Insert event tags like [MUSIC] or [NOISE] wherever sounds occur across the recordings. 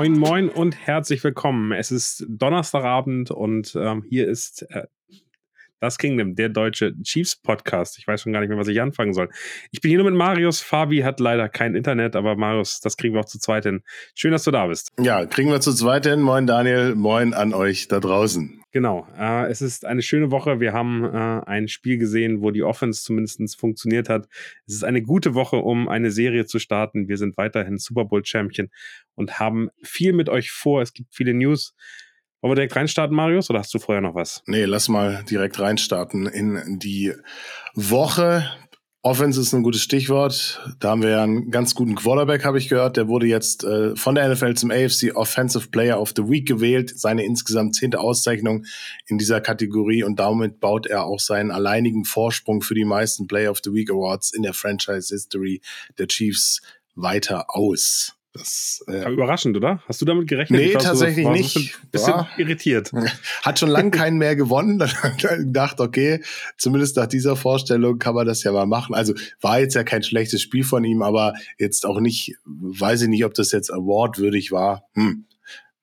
Moin, moin und herzlich willkommen. Es ist Donnerstagabend und ähm, hier ist äh, das Kingdom, der deutsche Chiefs Podcast. Ich weiß schon gar nicht mehr, was ich anfangen soll. Ich bin hier nur mit Marius. Fabi hat leider kein Internet, aber Marius, das kriegen wir auch zu zweit hin. Schön, dass du da bist. Ja, kriegen wir zu zweit hin. Moin Daniel, moin an euch da draußen. Genau, äh, es ist eine schöne Woche. Wir haben äh, ein Spiel gesehen, wo die Offense zumindest funktioniert hat. Es ist eine gute Woche, um eine Serie zu starten. Wir sind weiterhin Super Bowl Champion und haben viel mit euch vor. Es gibt viele News. Wollen wir direkt reinstarten, Marius, oder hast du vorher noch was? Nee, lass mal direkt reinstarten in die Woche. Offense ist ein gutes Stichwort. Da haben wir ja einen ganz guten Quarterback, habe ich gehört. Der wurde jetzt äh, von der NFL zum AFC Offensive Player of the Week gewählt. Seine insgesamt zehnte Auszeichnung in dieser Kategorie und damit baut er auch seinen alleinigen Vorsprung für die meisten Player of the Week Awards in der Franchise History der Chiefs weiter aus. Das, äh, überraschend, oder? Hast du damit gerechnet? Nee, tatsächlich so, nicht. Bisschen war, irritiert. [LAUGHS] Hat schon lange keinen mehr gewonnen. Dann gedacht, okay, zumindest nach dieser Vorstellung kann man das ja mal machen. Also war jetzt ja kein schlechtes Spiel von ihm, aber jetzt auch nicht, weiß ich nicht, ob das jetzt awardwürdig war. Hm.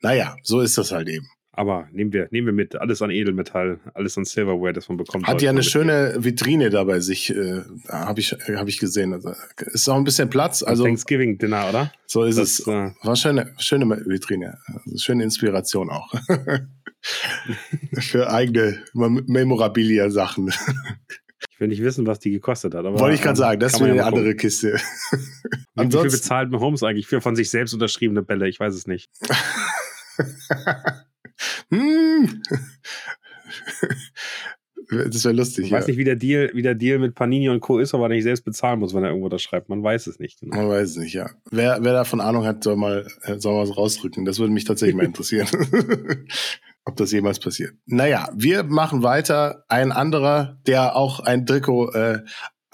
Naja, so ist das halt eben. Aber nehmen wir, nehmen wir mit. Alles an Edelmetall, alles an Silverware, das man bekommt. Hat ja eine schöne Vitrine da bei sich, äh, habe ich, hab ich gesehen. Also, ist auch ein bisschen Platz. Also, Thanksgiving Dinner, oder? So ist das, es. Äh, War schöne, schöne Vitrine. Also schöne Inspiration auch. [LAUGHS] Für eigene Memorabilia-Sachen. [LAUGHS] Ich will nicht wissen, was die gekostet hat. Wollte ich gerade sagen, das ist eine andere gucken. Kiste. [LAUGHS] Wie viel bezahlt Mahomes eigentlich für von sich selbst unterschriebene Bälle? Ich weiß es nicht. Hm. [LAUGHS] Das wäre lustig. Ich ja. weiß nicht, wie der, Deal, wie der Deal mit Panini und Co. ist, aber nicht selbst bezahlen muss, wenn er irgendwo das schreibt. Man weiß es nicht. Genau. Man weiß es nicht, ja. Wer, wer davon Ahnung hat, soll mal, äh, soll mal was rausrücken. Das würde mich tatsächlich mal [LAUGHS] interessieren. [LAUGHS] Ob das jemals passiert. Naja, wir machen weiter. Ein anderer, der auch ein Trikot äh,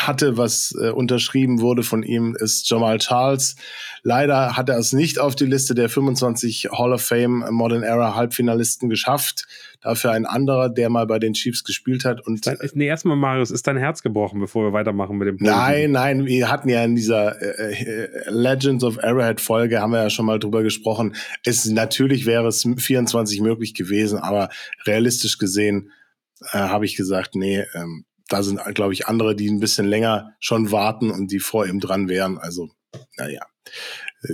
hatte, was äh, unterschrieben wurde von ihm, ist Jamal Charles. Leider hat er es nicht auf die Liste der 25 Hall of Fame Modern Era Halbfinalisten geschafft. Dafür ein anderer, der mal bei den Chiefs gespielt hat. Und nee, erstmal Marius, ist dein Herz gebrochen, bevor wir weitermachen mit dem Positiv? Nein, nein, wir hatten ja in dieser äh, äh, Legends of Arrowhead Folge haben wir ja schon mal drüber gesprochen. Es natürlich wäre es 24 möglich gewesen, aber realistisch gesehen äh, habe ich gesagt, nee, ähm, da sind, glaube ich, andere, die ein bisschen länger schon warten und die vor ihm dran wären. Also, naja,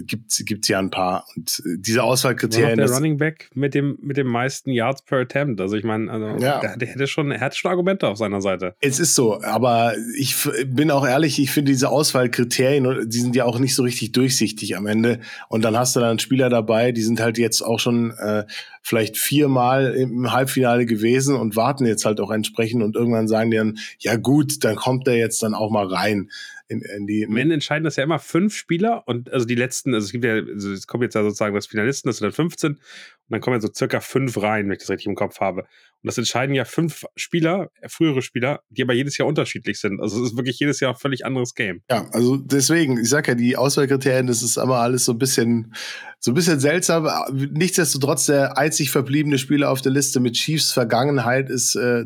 gibt es ja ein paar. Und äh, diese Auswahlkriterien. Der Running Back mit dem, mit dem meisten Yards per Attempt. Also ich meine, also ja. der, der, hätte schon, er hat schon Argumente auf seiner Seite. Es ist so, aber ich bin auch ehrlich, ich finde diese Auswahlkriterien, die sind ja auch nicht so richtig durchsichtig am Ende. Und dann hast du dann Spieler dabei, die sind halt jetzt auch schon äh, vielleicht viermal im Halbfinale gewesen und warten jetzt halt auch entsprechend und irgendwann sagen die dann, ja gut, dann kommt der jetzt dann auch mal rein in, in die. Am Ende entscheiden das ja immer fünf Spieler und also die letzten, also es gibt ja, also es kommen jetzt ja sozusagen das Finalisten, das sind dann 15 und dann kommen ja so circa fünf rein, wenn ich das richtig im Kopf habe. Und das entscheiden ja fünf Spieler, äh, frühere Spieler, die aber jedes Jahr unterschiedlich sind. Also es ist wirklich jedes Jahr ein völlig anderes Game. Ja, also deswegen, ich sag ja, die Auswahlkriterien, das ist aber alles so ein bisschen, so ein bisschen seltsam. Nichtsdestotrotz, der einzig verbliebene Spieler auf der Liste mit Chiefs Vergangenheit ist äh,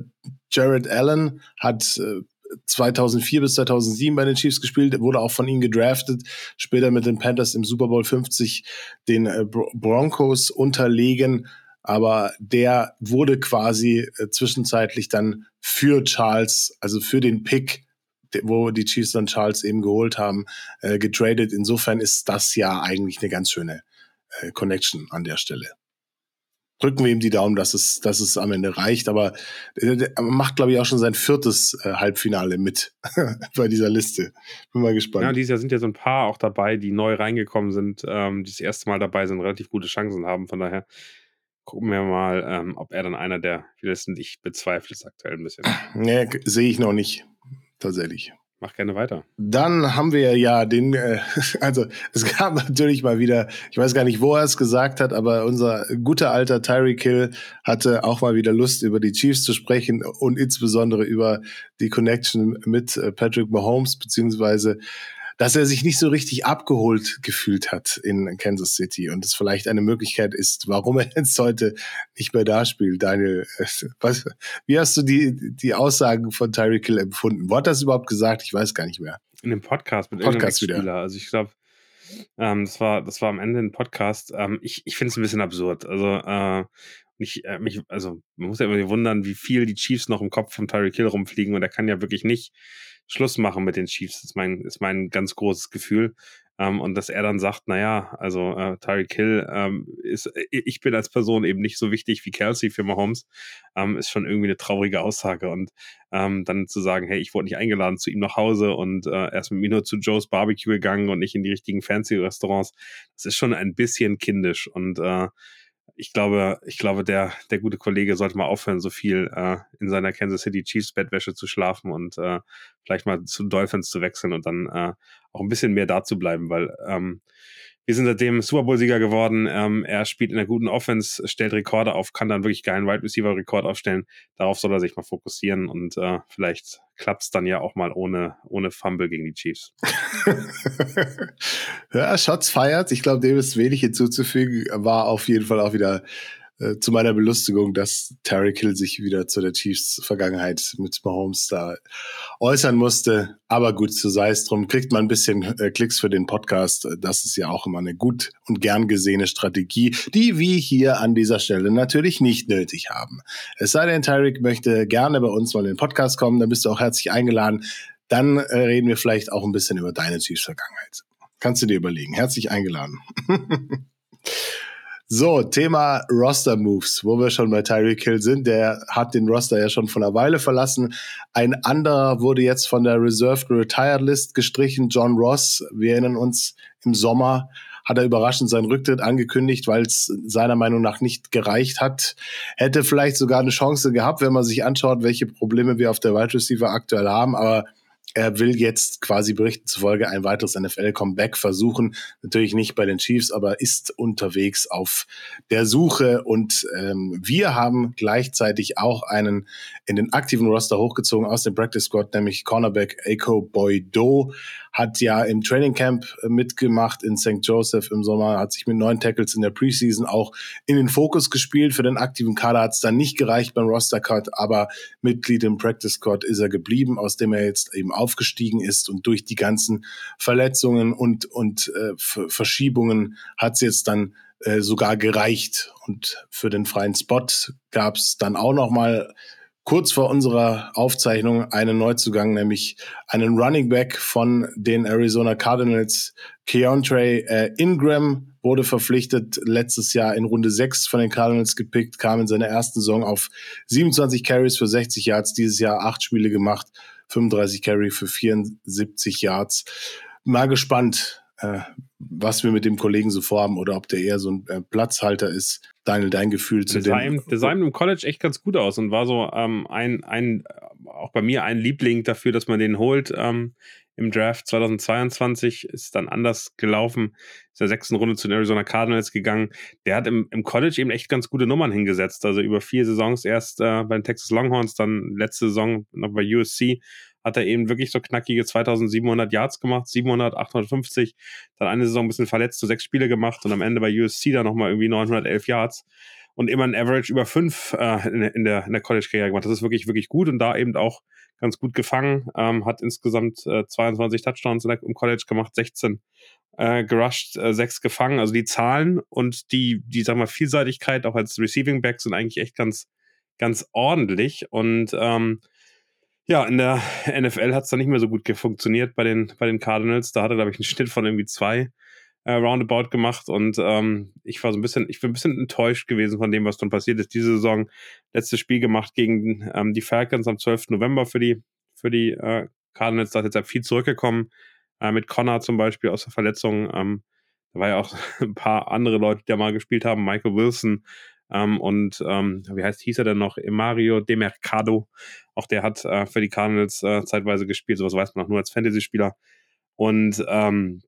Jared Allen, hat äh, 2004 bis 2007 bei den Chiefs gespielt, wurde auch von ihnen gedraftet, später mit den Panthers im Super Bowl 50 den äh, Broncos unterlegen, aber der wurde quasi äh, zwischenzeitlich dann für Charles, also für den Pick, wo die Chiefs dann Charles eben geholt haben, äh, getradet. Insofern ist das ja eigentlich eine ganz schöne Connection an der Stelle drücken wir ihm die Daumen, dass es, dass es am Ende reicht. Aber er macht, glaube ich, auch schon sein viertes äh, Halbfinale mit [LAUGHS] bei dieser Liste. Bin mal gespannt. Ja, dieses Jahr sind ja so ein paar auch dabei, die neu reingekommen sind, ähm, die das erste Mal dabei sind, relativ gute Chancen haben. Von daher gucken wir mal, ähm, ob er dann einer der Listen, Ich bezweifle es aktuell ein bisschen. Nee, sehe ich noch nicht. Tatsächlich. Mach gerne weiter. Dann haben wir ja den, äh, [LAUGHS] also es gab natürlich mal wieder, ich weiß gar nicht, wo er es gesagt hat, aber unser guter alter Tyreek Hill hatte auch mal wieder Lust, über die Chiefs zu sprechen und insbesondere über die Connection mit äh, Patrick Mahomes, beziehungsweise dass er sich nicht so richtig abgeholt gefühlt hat in Kansas City und es vielleicht eine Möglichkeit ist, warum er jetzt heute nicht mehr da spielt. Daniel, [LAUGHS] was, wie hast du die, die Aussagen von Tyreek Hill empfunden? Wo hat das überhaupt gesagt? Ich weiß gar nicht mehr. In dem Podcast mit Podcast wieder. Also ich glaube, Ähm, das, war, das war am Ende ein Podcast. Ähm, ich ich finde es ein bisschen absurd. Also, äh, ich, äh, mich, also man muss ja immer wundern, wie viel die Chiefs noch im Kopf von Tyreek Hill rumfliegen und er kann ja wirklich nicht Schluss machen mit den Chiefs, ist mein, ist mein ganz großes Gefühl. Ähm, und dass er dann sagt, naja, also äh, Tyreek Hill ähm, ist, ich bin als Person eben nicht so wichtig wie Kelsey für Mahomes, ähm, ist schon irgendwie eine traurige Aussage. Und ähm, dann zu sagen, hey, ich wurde nicht eingeladen zu ihm nach Hause und äh, er ist mit mir nur zu Joe's Barbecue gegangen und nicht in die richtigen fancy Restaurants, das ist schon ein bisschen kindisch. Und äh, ich glaube, ich glaube, der, der gute Kollege sollte mal aufhören, so viel äh, in seiner Kansas City Chiefs Bettwäsche zu schlafen und äh, vielleicht mal zu Dolphins zu wechseln und dann äh, auch ein bisschen mehr da zu bleiben, weil ähm, wir sind seitdem Super Bowl-Sieger geworden. Ähm, er spielt in einer guten Offense, stellt Rekorde auf, kann dann wirklich geilen Wide Receiver-Rekord aufstellen. Darauf soll er sich mal fokussieren und äh, vielleicht klappt es dann ja auch mal ohne, ohne Fumble gegen die Chiefs. [LAUGHS] ja, Shots feiert. Ich glaube, dem ist wenig hinzuzufügen. War auf jeden Fall auch wieder äh, zu meiner Belustigung, dass Terry Hill sich wieder zu der Chiefs-Vergangenheit mit Mahomes da äußern musste. Aber gut, so sei es drum. Kriegt man ein bisschen äh, Klicks für den Podcast. Das ist ja auch immer eine gut und gern gesehene Strategie, die wir hier an dieser Stelle natürlich nicht nötig haben. Es sei denn, Tyreek möchte gerne bei uns mal in den Podcast kommen, dann bist du auch herzlich eingeladen. Dann äh, reden wir vielleicht auch ein bisschen über deine Chiefs-Vergangenheit. Kannst du dir überlegen. Herzlich eingeladen. [LAUGHS] So, Thema Roster Moves, wo wir schon bei Tyreek Hill sind. Der hat den Roster ja schon von einer Weile verlassen. Ein anderer wurde jetzt von der Reserved Retired List gestrichen, John Ross. Wir erinnern uns, im Sommer hat er überraschend seinen Rücktritt angekündigt, weil es seiner Meinung nach nicht gereicht hat. Hätte vielleicht sogar eine Chance gehabt, wenn man sich anschaut, welche Probleme wir auf der Wide Receiver aktuell haben. Aber er will jetzt quasi Berichten zufolge ein weiteres NFL-Comeback versuchen. Natürlich nicht bei den Chiefs, aber ist unterwegs auf der Suche. Und ähm, wir haben gleichzeitig auch einen in den aktiven Roster hochgezogen aus dem Practice Squad, nämlich Cornerback Aiko Boydo hat ja im Training Camp äh, mitgemacht in St. Joseph im Sommer, hat sich mit neun Tackles in der Preseason auch in den Fokus gespielt. Für den aktiven Kader hat es dann nicht gereicht beim Roster Cut, aber Mitglied im Practice Squad ist er geblieben, aus dem er jetzt eben aufgestiegen ist und durch die ganzen Verletzungen und, und äh, Verschiebungen hat es jetzt dann äh, sogar gereicht. Und für den freien Spot gab es dann auch noch mal kurz vor unserer Aufzeichnung einen Neuzugang, nämlich einen Running Back von den Arizona Cardinals. Keontre äh, Ingram wurde verpflichtet, letztes Jahr in Runde 6 von den Cardinals gepickt, kam in seiner ersten Saison auf 27 Carries für 60 Yards, dieses Jahr acht Spiele gemacht, 35 Carry für 74 Yards. Mal gespannt, äh, was wir mit dem Kollegen so vorhaben oder ob der eher so ein äh, Platzhalter ist. Daniel, dein Gefühl zu der dem. Der sah im College echt ganz gut aus und war so ähm, ein, ein, auch bei mir ein Liebling dafür, dass man den holt. Ähm, Im Draft 2022 ist dann anders gelaufen. Ist der sechsten Runde zu den Arizona Cardinals gegangen. Der hat im, im College eben echt ganz gute Nummern hingesetzt. Also über vier Saisons erst äh, bei den Texas Longhorns, dann letzte Saison noch bei USC hat er eben wirklich so knackige 2700 Yards gemacht, 700, 850, dann eine Saison ein bisschen verletzt, so sechs Spiele gemacht und am Ende bei USC dann nochmal irgendwie 911 Yards und immer ein Average über fünf äh, in, in, der, in der College-Karriere gemacht. Das ist wirklich, wirklich gut und da eben auch ganz gut gefangen, ähm, hat insgesamt äh, 22 Touchdowns im College gemacht, 16 äh, gerusht, äh, 6 gefangen. Also die Zahlen und die, die, sag mal, Vielseitigkeit auch als Receiving Back sind eigentlich echt ganz, ganz ordentlich und ähm, ja, in der NFL hat es dann nicht mehr so gut funktioniert bei den, bei den Cardinals. Da hat er, glaube ich, einen Schnitt von irgendwie zwei äh, Roundabout gemacht und ähm, ich war so ein bisschen, ich bin ein bisschen enttäuscht gewesen von dem, was dann passiert ist. Diese Saison letztes Spiel gemacht gegen ähm, die Falcons am 12. November für die, für die äh, Cardinals. Da ist jetzt viel zurückgekommen, äh, mit Connor zum Beispiel aus der Verletzung. Ähm, da war ja auch [LAUGHS] ein paar andere Leute, die da mal gespielt haben. Michael Wilson, ähm, und ähm, wie heißt, hieß er denn noch? Mario De Mercado. Auch der hat äh, für die Cardinals äh, zeitweise gespielt. Sowas weiß man auch nur als Fantasy-Spieler. Und ähm,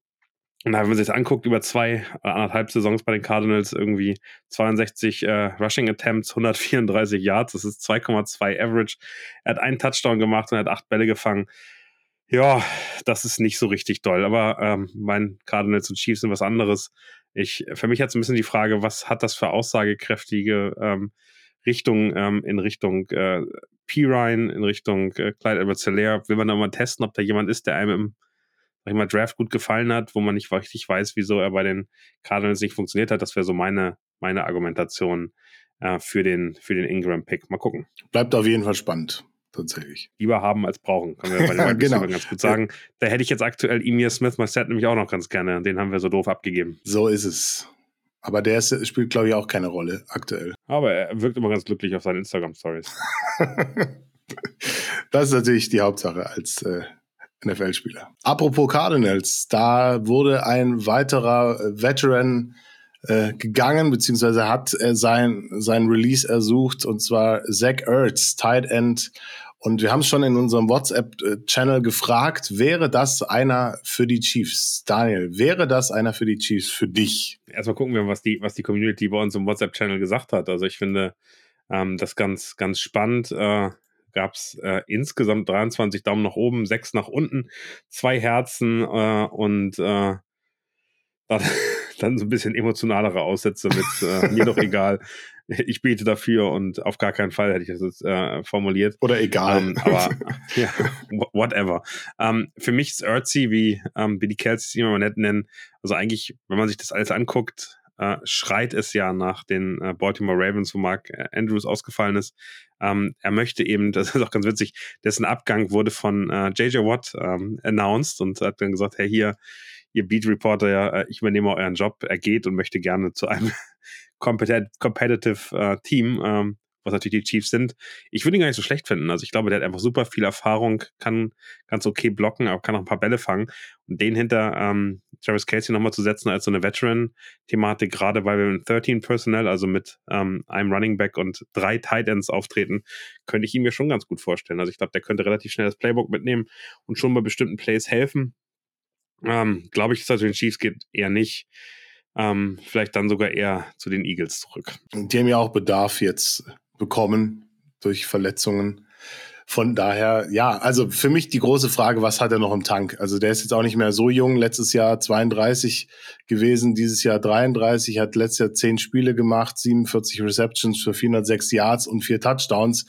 und wenn man sich das anguckt, über zwei, äh, anderthalb Saisons bei den Cardinals irgendwie 62 äh, Rushing Attempts, 134 Yards, das ist 2,2 Average. Er hat einen Touchdown gemacht und er hat acht Bälle gefangen. Ja, das ist nicht so richtig doll, aber ähm, mein Cardinals und Chiefs sind was anderes. Ich, für mich hat es ein bisschen die Frage, was hat das für aussagekräftige ähm, Richtung ähm, in Richtung äh, P. Ryan, in Richtung äh, Clyde Edwards Hilaire? Will man da mal testen, ob da jemand ist, der einem im, sag ich mal, Draft gut gefallen hat, wo man nicht richtig weiß, wieso er bei den Cardinals nicht funktioniert hat. Das wäre so meine, meine Argumentation äh, für den, für den Ingram-Pick. Mal gucken. Bleibt auf jeden Fall spannend tatsächlich. Lieber haben als brauchen, können wir [LAUGHS] bei den genau. ganz gut sagen. Da hätte ich jetzt aktuell Emir Smith Marset nämlich auch noch ganz gerne. Den haben wir so doof abgegeben. So ist es. Aber der ist, spielt, glaube ich, auch keine Rolle aktuell. Aber er wirkt immer ganz glücklich auf seinen Instagram-Stories. [LAUGHS] das ist natürlich die Hauptsache als äh, NFL-Spieler. Apropos Cardinals, da wurde ein weiterer äh, Veteran äh, gegangen, beziehungsweise hat er sein, sein Release ersucht, und zwar Zach Ertz, Tight End. Und wir haben es schon in unserem WhatsApp-Channel gefragt, wäre das einer für die Chiefs? Daniel, wäre das einer für die Chiefs, für dich? Erstmal gucken wir, was die, was die Community bei uns im WhatsApp-Channel gesagt hat. Also ich finde ähm, das ganz, ganz spannend. Äh, gab es äh, insgesamt 23 Daumen nach oben, 6 nach unten, zwei Herzen äh, und äh, dann, [LAUGHS] dann so ein bisschen emotionalere Aussätze mit äh, mir doch egal. [LAUGHS] Ich bete dafür und auf gar keinen Fall hätte ich das jetzt äh, formuliert. Oder egal. Ähm, aber [LAUGHS] ja, whatever. Ähm, für mich ist Erzi, wie, ähm, die Kerls es immer nett nennen, also eigentlich, wenn man sich das alles anguckt, äh, schreit es ja nach den äh, Baltimore Ravens, wo Mark äh, Andrews ausgefallen ist. Ähm, er möchte eben, [LAUGHS] das ist auch ganz witzig, dessen Abgang wurde von äh, JJ Watt ähm, announced und hat dann gesagt, hey, hier, ihr Beat Reporter, ja, äh, ich übernehme euren Job. Er geht und möchte gerne zu einem [LAUGHS] competitive äh, Team. Ähm, was natürlich die Chiefs sind. Ich würde ihn gar nicht so schlecht finden. Also ich glaube, der hat einfach super viel Erfahrung, kann ganz okay blocken, aber kann auch ein paar Bälle fangen. Und den hinter ähm, Travis Casey nochmal zu setzen als so eine Veteran-Thematik, gerade weil wir mit 13 Personnel, also mit ähm, einem Running Back und drei Tight Ends auftreten, könnte ich ihn mir schon ganz gut vorstellen. Also ich glaube, der könnte relativ schnell das Playbook mitnehmen und schon bei bestimmten Plays helfen. Ähm, glaube ich, dass er zu den Chiefs geht, eher nicht. Ähm, vielleicht dann sogar eher zu den Eagles zurück. Die haben ja auch Bedarf jetzt bekommen durch Verletzungen. Von daher, ja, also für mich die große Frage, was hat er noch im Tank? Also der ist jetzt auch nicht mehr so jung, letztes Jahr 32 gewesen, dieses Jahr 33, hat letztes Jahr 10 Spiele gemacht, 47 Receptions für 406 Yards und 4 Touchdowns.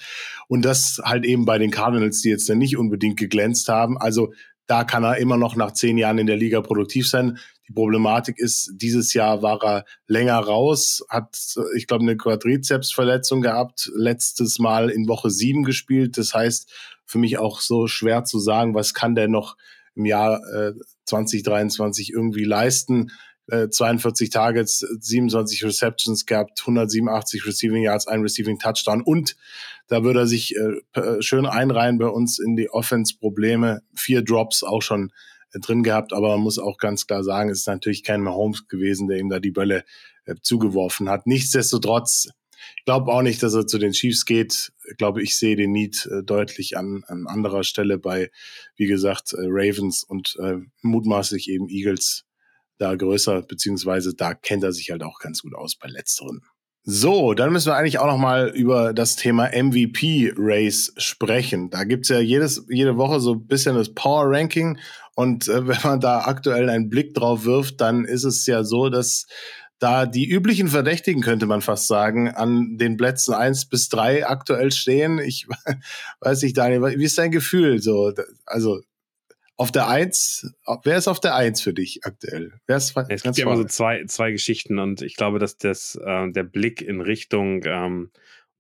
Und das halt eben bei den Cardinals, die jetzt dann nicht unbedingt geglänzt haben. Also da kann er immer noch nach zehn Jahren in der Liga produktiv sein. Die Problematik ist, dieses Jahr war er länger raus, hat, ich glaube, eine Quadrizepsverletzung gehabt, letztes Mal in Woche sieben gespielt. Das heißt, für mich auch so schwer zu sagen, was kann der noch im Jahr äh, 2023 irgendwie leisten. 42 äh, Targets, 27 Receptions gehabt, 187 Receiving Yards, ein Receiving Touchdown und da würde er sich äh, schön einreihen bei uns in die Offense-Probleme. Vier Drops auch schon äh, drin gehabt, aber man muss auch ganz klar sagen, es ist natürlich kein Mahomes gewesen, der ihm da die Bälle äh, zugeworfen hat. Nichtsdestotrotz, ich glaube auch nicht, dass er zu den Chiefs geht. Ich glaube, ich sehe den Need äh, deutlich an, an anderer Stelle bei, wie gesagt, äh, Ravens und äh, mutmaßlich eben Eagles da größer, beziehungsweise da kennt er sich halt auch ganz gut aus bei letzteren. So, dann müssen wir eigentlich auch noch mal über das Thema MVP-Race sprechen. Da gibt's ja jedes, jede Woche so ein bisschen das Power-Ranking und äh, [LAUGHS] wenn man da aktuell einen Blick drauf wirft, dann ist es ja so, dass da die üblichen Verdächtigen, könnte man fast sagen, an den Plätzen eins bis drei aktuell stehen. Ich [LAUGHS] weiß nicht, Daniel, wie ist dein Gefühl? So, also auf der Eins, wer ist auf der Eins für dich aktuell? Wer ist es gibt ja immer so zwei, zwei Geschichten und ich glaube, dass das, äh, der Blick in Richtung, ähm,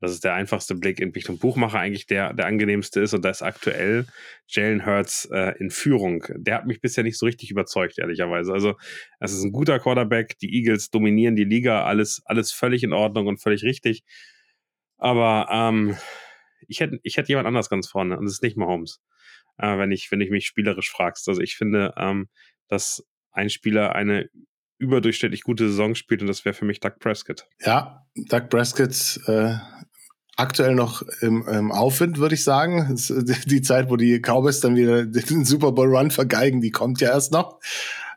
das ist der einfachste Blick in Richtung Buchmacher eigentlich der, der angenehmste ist und da ist aktuell Jalen Hurts äh, in Führung. Der hat mich bisher nicht so richtig überzeugt, ehrlicherweise. Also, es ist ein guter Quarterback, die Eagles dominieren die Liga, alles, alles völlig in Ordnung und völlig richtig. Aber ähm, ich hätte ich hätte jemand anders ganz vorne und es ist nicht Mahomes äh, wenn, ich, wenn ich mich spielerisch fragst. Also ich finde, ähm, dass ein Spieler eine überdurchschnittlich gute Saison spielt und das wäre für mich Doug Prescott. Ja, Doug Prescott äh, aktuell noch im, im Aufwind, würde ich sagen. Die Zeit, wo die Cowboys dann wieder den Super Bowl Run vergeigen, die kommt ja erst noch.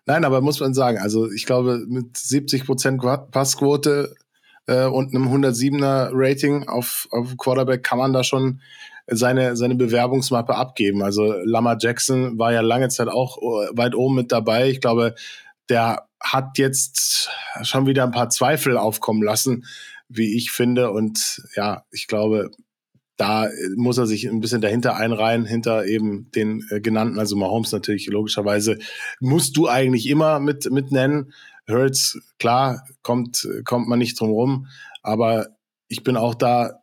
Nein, aber muss man sagen, also ich glaube, mit 70 Prozent Passquote äh, und einem 107er Rating auf, auf Quarterback kann man da schon seine, seine Bewerbungsmappe abgeben. Also Lama Jackson war ja lange Zeit auch äh, weit oben mit dabei. Ich glaube, der hat jetzt schon wieder ein paar Zweifel aufkommen lassen, wie ich finde. Und ja, ich glaube, da muss er sich ein bisschen dahinter einreihen, hinter eben den äh, genannten, also Mahomes natürlich logischerweise, musst du eigentlich immer mit, mit nennen. Hurts, klar, kommt, kommt man nicht drum rum, aber ich bin auch da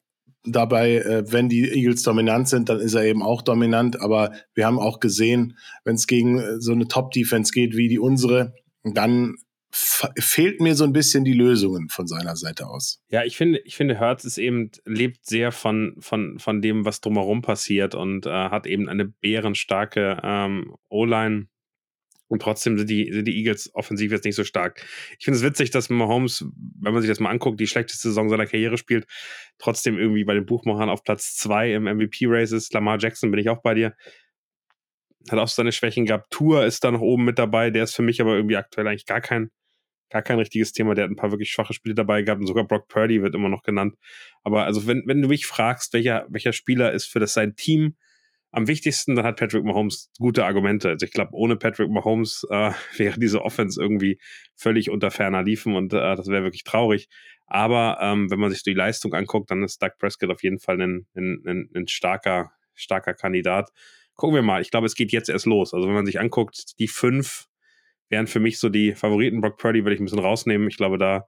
dabei, äh, wenn die Eagles dominant sind, dann ist er eben auch dominant, aber wir haben auch gesehen, wenn es gegen äh, so eine Top-Defense geht wie die unsere, dann fehlt mir so ein bisschen die Lösungen von seiner Seite aus. Ja, ich finde, ich finde, Hertz ist eben, lebt sehr von, von, von dem, was drumherum passiert und äh, hat eben eine bärenstarke ähm, O-Line. Und trotzdem sind die, sind die Eagles offensiv jetzt nicht so stark. Ich finde es witzig, dass Mahomes, wenn man sich das mal anguckt, die schlechteste Saison seiner Karriere spielt, trotzdem irgendwie bei den Buchmachern auf Platz zwei im MVP-Race ist. Lamar Jackson bin ich auch bei dir. Hat auch seine Schwächen gehabt. Tour ist da noch oben mit dabei. Der ist für mich aber irgendwie aktuell eigentlich gar kein, gar kein richtiges Thema. Der hat ein paar wirklich schwache Spiele dabei gehabt und sogar Brock Purdy wird immer noch genannt. Aber also, wenn, wenn du mich fragst, welcher, welcher Spieler ist für das sein Team am wichtigsten, dann hat Patrick Mahomes gute Argumente. Also ich glaube, ohne Patrick Mahomes äh, [LAUGHS] wäre diese Offense irgendwie völlig unter ferner Liefen und äh, das wäre wirklich traurig. Aber ähm, wenn man sich die Leistung anguckt, dann ist Doug Prescott auf jeden Fall ein, ein, ein, ein starker, starker Kandidat. Gucken wir mal. Ich glaube, es geht jetzt erst los. Also wenn man sich anguckt, die fünf wären für mich so die Favoriten. Brock Purdy würde ich ein bisschen rausnehmen. Ich glaube, da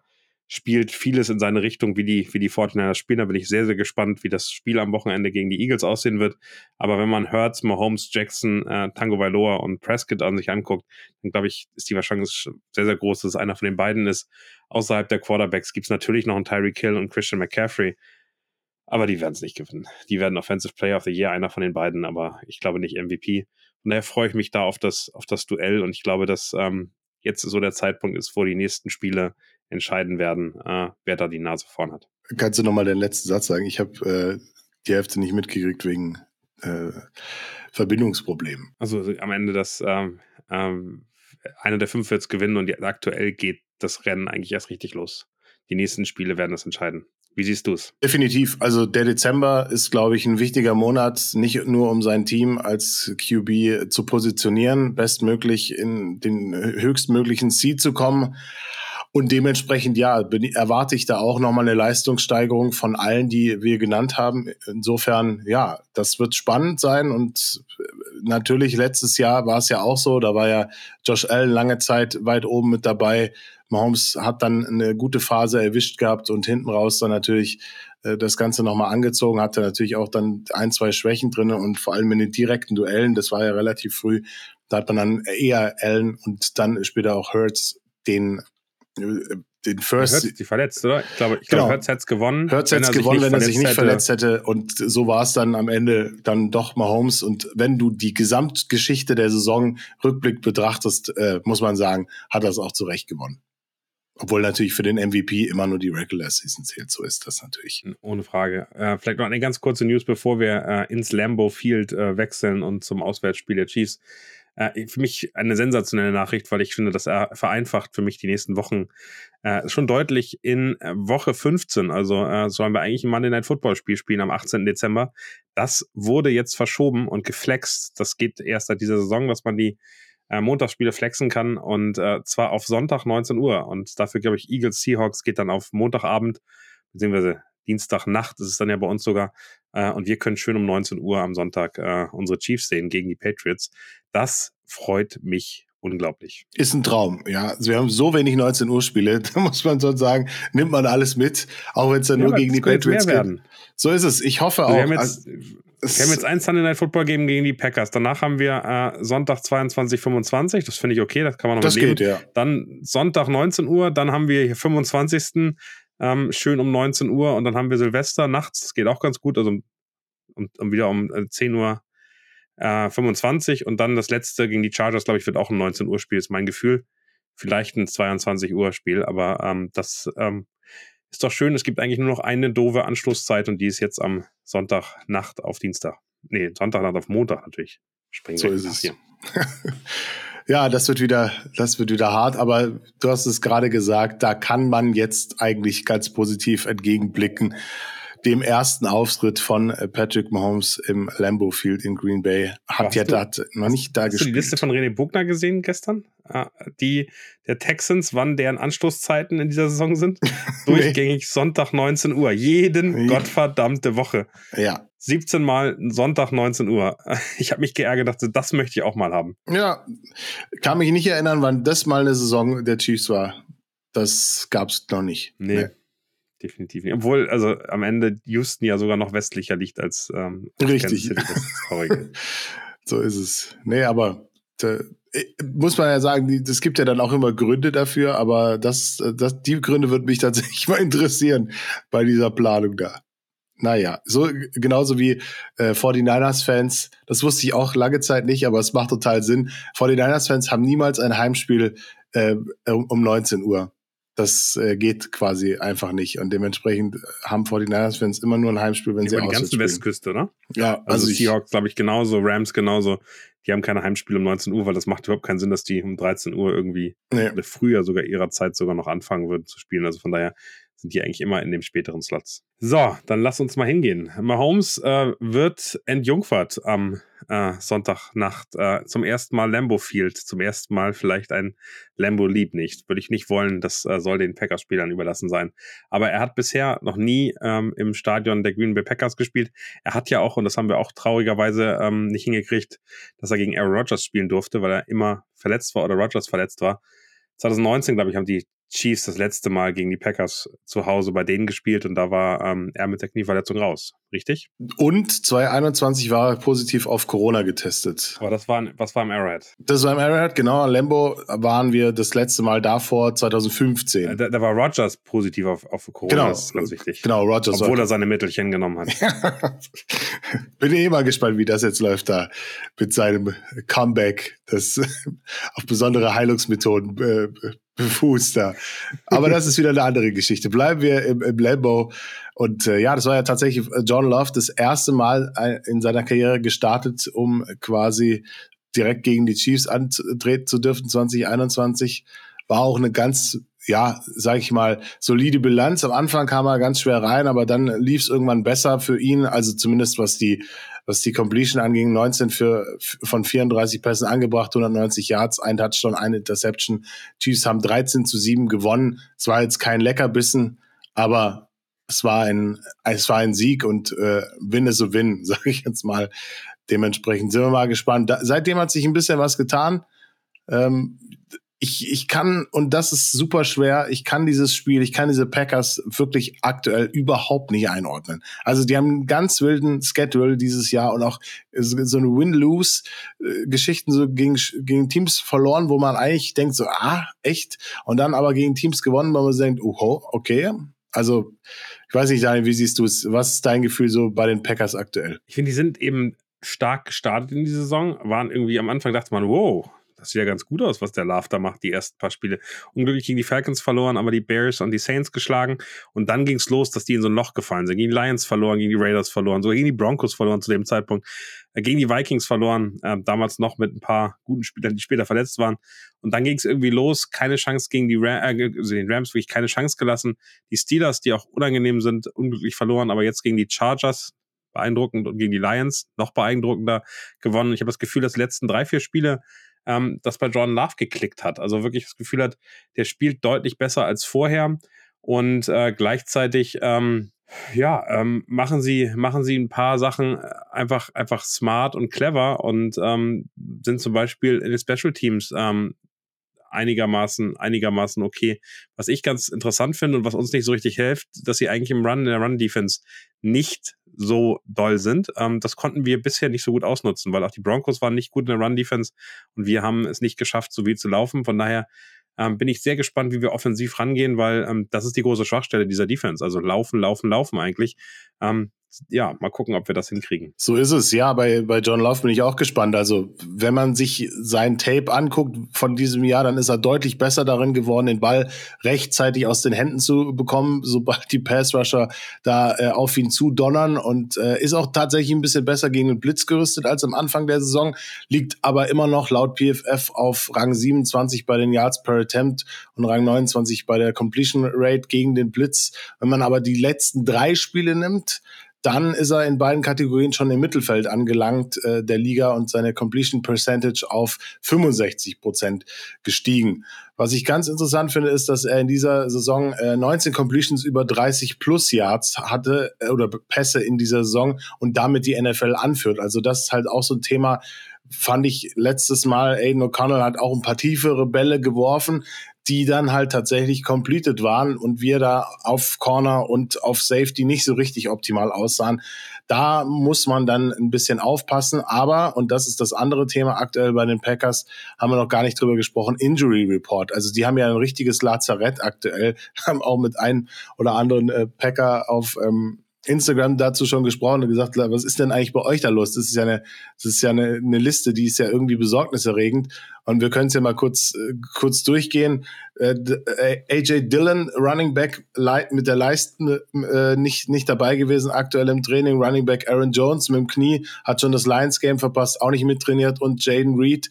spielt vieles in seine Richtung, wie die, wie die 49ers spielen. Da bin ich sehr, sehr gespannt, wie das Spiel am Wochenende gegen die Eagles aussehen wird. Aber wenn man Hurts, Mahomes, Jackson, äh, Tango Vailoa und Prescott an sich anguckt, dann glaube ich, ist die Wahrscheinlichkeit sehr, sehr groß, dass es einer von den beiden ist. Außerhalb der Quarterbacks gibt es natürlich noch einen Tyreek Hill und Christian McCaffrey. Aber die werden es nicht gewinnen. Die werden Offensive Player of the Year, einer von den beiden, aber ich glaube nicht MVP. Und daher freue ich mich da auf das, auf das Duell und ich glaube, dass ähm, jetzt so der Zeitpunkt ist, wo die nächsten Spiele entscheiden werden, äh, wer da die Nase vorn hat. Kannst du nochmal den letzten Satz sagen? Ich habe äh, die Hälfte nicht mitgekriegt wegen äh, Verbindungsproblemen. Also am Ende, dass ähm, ähm, einer der fünf wird gewinnen und aktuell geht das Rennen eigentlich erst richtig los. Die nächsten Spiele werden das entscheiden. Wie siehst du es? Definitiv. Also der Dezember ist, glaube ich, ein wichtiger Monat, nicht nur um sein Team als QB zu positionieren, bestmöglich in den höchstmöglichen Seed zu kommen. Und dementsprechend, ja, erwarte ich da auch nochmal eine Leistungssteigerung von allen, die wir genannt haben. Insofern, ja, das wird spannend sein. Und natürlich, letztes Jahr war es ja auch so, da war ja Josh Allen lange Zeit weit oben mit dabei. Mahomes hat dann eine gute Phase erwischt gehabt und hinten raus dann natürlich äh, das Ganze nochmal angezogen, hatte natürlich auch dann ein, zwei Schwächen drin und vor allem in den direkten Duellen, das war ja relativ früh, da hat man dann eher Allen und dann später auch Hurts den äh, den First. Hurts die verletzt, oder? Ich glaube, ich genau. glaube Hurts hätte gewonnen. Hurts hätte gewonnen, wenn er sich nicht hätte. verletzt hätte. Und so war es dann am Ende dann doch Mahomes. Und wenn du die Gesamtgeschichte der Saison Rückblick betrachtest, äh, muss man sagen, hat er es auch zu Recht gewonnen. Obwohl natürlich für den MVP immer nur die Regular Season zählt, so ist das natürlich. Ohne Frage. Äh, vielleicht noch eine ganz kurze News, bevor wir äh, ins Lambeau Field äh, wechseln und zum Auswärtsspiel der Chiefs. Äh, für mich eine sensationelle Nachricht, weil ich finde, das vereinfacht für mich die nächsten Wochen äh, schon deutlich in äh, Woche 15. Also sollen wir eigentlich ein Monday Night Football Spiel spielen am 18. Dezember. Das wurde jetzt verschoben und geflext. Das geht erst seit dieser Saison, dass man die äh, Montagsspiele flexen kann und äh, zwar auf Sonntag 19 Uhr. Und dafür, glaube ich, Eagles Seahawks geht dann auf Montagabend, beziehungsweise Dienstagnacht ist es dann ja bei uns sogar. Äh, und wir können schön um 19 Uhr am Sonntag äh, unsere Chiefs sehen gegen die Patriots. Das freut mich unglaublich. Ist ein Traum, ja. Also wir haben so wenig 19 Uhr Spiele, [LAUGHS] da muss man schon sagen, nimmt man alles mit, auch wenn es dann ja, nur gegen die Patriots geht. So ist es. Ich hoffe auch. Wir haben jetzt, wir haben jetzt ein Sunday Night Football Game gegen die Packers. Danach haben wir äh, Sonntag 22, 25. Das finde ich okay, das kann man noch Das geht, ja. Dann Sonntag 19 Uhr, dann haben wir hier 25. Ähm, schön um 19 Uhr und dann haben wir Silvester nachts. Das geht auch ganz gut. Also um, um, um wieder um 10 äh, Uhr äh, 25 und dann das letzte gegen die Chargers, glaube ich, wird auch ein 19 Uhr Spiel, ist mein Gefühl. Vielleicht ein 22 Uhr Spiel, aber ähm, das ähm, ist doch schön. Es gibt eigentlich nur noch eine doofe Anschlusszeit und die ist jetzt am Sonntagnacht auf Dienstag. Nee, Sonntagnacht auf Montag natürlich. Springen so ist es. Hier. [LAUGHS] ja, das wird wieder, das wird wieder hart, aber du hast es gerade gesagt, da kann man jetzt eigentlich ganz positiv entgegenblicken dem ersten Auftritt von äh, Patrick Mahomes im Lambeau Field in Green Bay. Hat ja da noch nicht da hast gespielt. Hast du die Liste von René Bugner gesehen gestern? Ah, die der Texans, wann deren Anstoßzeiten in dieser Saison sind? [LAUGHS] Durchgängig Sonntag 19 Uhr. Jeden nee. gottverdammte Woche. Ja. 17 Mal Sonntag 19 Uhr. [LAUGHS] Ich habe mich geärgert, dachte, das möchte ich auch mal haben. Ja, kann mich nicht erinnern, wann das mal eine Saison der Chiefs war. Das gab es noch nicht. Nee, nee, definitiv nicht. Obwohl, also am Ende Houston ja sogar noch westlicher liegt als ähm, Richtig. [LAUGHS] so ist es. Nee, aber äh, muss man ja sagen, es gibt ja dann auch immer Gründe dafür, aber das, das, die Gründe würden mich tatsächlich [LAUGHS] mal interessieren bei dieser Planung da. Naja, so genauso wie äh, 49ers-Fans, das wusste ich auch lange Zeit nicht, aber es macht total Sinn. 49ers-Fans haben niemals ein Heimspiel äh, um 19 Uhr. Das äh, geht quasi einfach nicht. Und dementsprechend haben 49ers-Fans immer nur ein Heimspiel, wenn ja, sie auswärts die ganze spielen. Westküste, oder? Ja, also, also Seahawks, glaube ich, genauso, Rams genauso. Die haben keine Heimspiele um 19 Uhr, weil das macht überhaupt keinen Sinn, dass die um 13 Uhr irgendwie nee. früher sogar ihrer Zeit sogar noch anfangen würden zu spielen. Also von daher sind die eigentlich immer in dem späteren Slots. So, dann lass uns mal hingehen. Mahomes äh, wird entjungfert am äh, Sonntagnacht äh, zum ersten Mal Lambo Field, zum ersten Mal vielleicht ein Lambo Lieb nicht. Würde ich nicht wollen, das äh, soll den Packers-Spielern überlassen sein. Aber er hat bisher noch nie ähm, im Stadion der Green Bay Packers gespielt. Er hat ja auch, und das haben wir auch traurigerweise ähm, nicht hingekriegt, dass er gegen Aaron Rodgers spielen durfte, weil er immer verletzt war oder Rodgers verletzt war. 2019, glaube ich, haben die Chiefs das letzte Mal gegen die Packers zu Hause bei denen gespielt und da war ähm, er mit der Knieverletzung raus, richtig? Und 2021 war er positiv auf Corona getestet. Aber das war, was war im Arrowhead? Das war im Arrowhead, genau. An Lambo waren wir das letzte Mal davor, 2015. Da, da war Rogers positiv auf, auf Corona, genau, das ist ganz wichtig. Genau, Rogers. Obwohl er seine Mittelchen genommen hat. [LAUGHS] Bin eh mal gespannt, wie das jetzt läuft da mit seinem Comeback, das [LAUGHS] auf besondere Heilungsmethoden äh, da. Aber das ist wieder eine andere Geschichte. Bleiben wir im, im Lambo. Und äh, ja, das war ja tatsächlich äh, John Love das erste Mal äh, in seiner Karriere gestartet, um quasi direkt gegen die Chiefs antreten zu dürfen 2021. War auch eine ganz ja, sag ich mal, solide Bilanz. Am Anfang kam er ganz schwer rein, aber dann lief es irgendwann besser für ihn. Also zumindest was die, was die Completion anging, 19 für, von 34 Pässen angebracht, 190 Yards, ein Touchdown, eine Interception. Chiefs haben 13 zu 7 gewonnen. Es war jetzt kein Leckerbissen, aber es war ein, es war ein Sieg und äh, Win is a Win, [LAUGHS] sage ich jetzt mal. Dementsprechend sind wir mal gespannt. Da, seitdem hat sich ein bisschen was getan. Ähm, ich, ich kann, und das ist super schwer, ich kann dieses Spiel, ich kann diese Packers wirklich aktuell überhaupt nicht einordnen. Also die haben einen ganz wilden Schedule dieses Jahr und auch so eine Win-Lose-Geschichten so gegen, gegen Teams verloren, wo man eigentlich denkt so, ah, echt? Und dann aber gegen Teams gewonnen, wo man denkt, oh, okay. Also, ich weiß nicht, Daniel, wie siehst du es? Was ist dein Gefühl so bei den Packers aktuell? Ich finde, die sind eben stark gestartet in die Saison, waren irgendwie am Anfang dachte man, wow, das sieht ja ganz gut aus, was der Love da macht, die ersten paar Spiele. Unglücklich gegen die Falcons verloren, aber die Bears und die Saints geschlagen. Und dann ging es los, dass die in so ein Loch gefallen sind. Gegen die Lions verloren, gegen die Raiders verloren, sogar gegen die Broncos verloren zu dem Zeitpunkt. Äh, gegen die Vikings verloren, äh, damals noch mit ein paar guten Spielern, die später verletzt waren. Und dann ging es irgendwie los, keine Chance gegen die Ram, äh, also den Rams, wirklich keine Chance gelassen. Die Steelers, die auch unangenehm sind, unglücklich verloren, aber jetzt gegen die Chargers, beeindruckend und gegen die Lions noch beeindruckender gewonnen. Ich habe das Gefühl, dass die letzten drei, vier Spiele ähm, das bei Jordan Love geklickt hat. Also wirklich das Gefühl hat, der spielt deutlich besser als vorher und äh, gleichzeitig ähm, ja, ähm, machen sie, machen sie ein paar Sachen äh, einfach, einfach smart und clever und ähm, sind zum Beispiel in den Special Teams ähm, einigermaßen, einigermaßen okay. Was ich ganz interessant finde und was uns nicht so richtig hilft, dass sie eigentlich im Run, in der Run-Defense nicht so doll sind. Ähm, das konnten wir bisher nicht so gut ausnutzen, weil auch die Broncos waren nicht gut in der Run-Defense und wir haben es nicht geschafft, so viel zu laufen. Von daher ähm, bin ich sehr gespannt, wie wir offensiv rangehen, weil ähm, das ist die große Schwachstelle dieser Defense. Also laufen, laufen, laufen eigentlich. Ähm, ja, mal gucken, ob wir das hinkriegen. So ist es, ja. Bei, bei John Love bin ich auch gespannt. Also, wenn man sich sein Tape anguckt von diesem Jahr, dann ist er deutlich besser darin geworden, den Ball rechtzeitig aus den Händen zu bekommen, sobald die Passrusher da äh, auf ihn zudonnern und äh, ist auch tatsächlich ein bisschen besser gegen den Blitz gerüstet als am Anfang der Saison, liegt aber immer noch laut PFF auf Rang 27 bei den Yards per Attempt und Rang 29 bei der Completion Rate gegen den Blitz. Wenn man aber die letzten drei Spiele nimmt, dann ist er in beiden Kategorien schon im Mittelfeld angelangt äh, der Liga und seine Completion Percentage auf 65 Prozent gestiegen. Was ich ganz interessant finde, ist, dass er in dieser Saison äh, 19 Completions über 30 plus Yards hatte äh, oder Pässe in dieser Saison und damit die NFL anführt. Also das ist halt auch so ein Thema, fand ich letztes Mal, Aiden O'Connell hat auch ein paar tiefere Bälle geworfen, die dann halt tatsächlich completed waren und wir da auf Corner und auf Safety nicht so richtig optimal aussahen. Da muss man dann ein bisschen aufpassen. Aber, und das ist das andere Thema aktuell bei den Packers, haben wir noch gar nicht drüber gesprochen, Injury Report. Also die haben ja ein richtiges Lazarett aktuell, [LAUGHS] haben auch mit einem oder anderen äh, Packer auf ähm, Instagram dazu schon gesprochen und gesagt, was ist denn eigentlich bei euch da los? Das ist ja eine, das ist ja eine, eine Liste, die ist ja irgendwie besorgniserregend. Und wir können es ja mal kurz, äh, kurz durchgehen. Äh, äh AJ Dillon, Running Back mit der Leiste äh, nicht, nicht dabei gewesen, aktuell im Training. Running Back Aaron Jones mit dem Knie hat schon das Lions Game verpasst, auch nicht mittrainiert. Und Jaden Reed,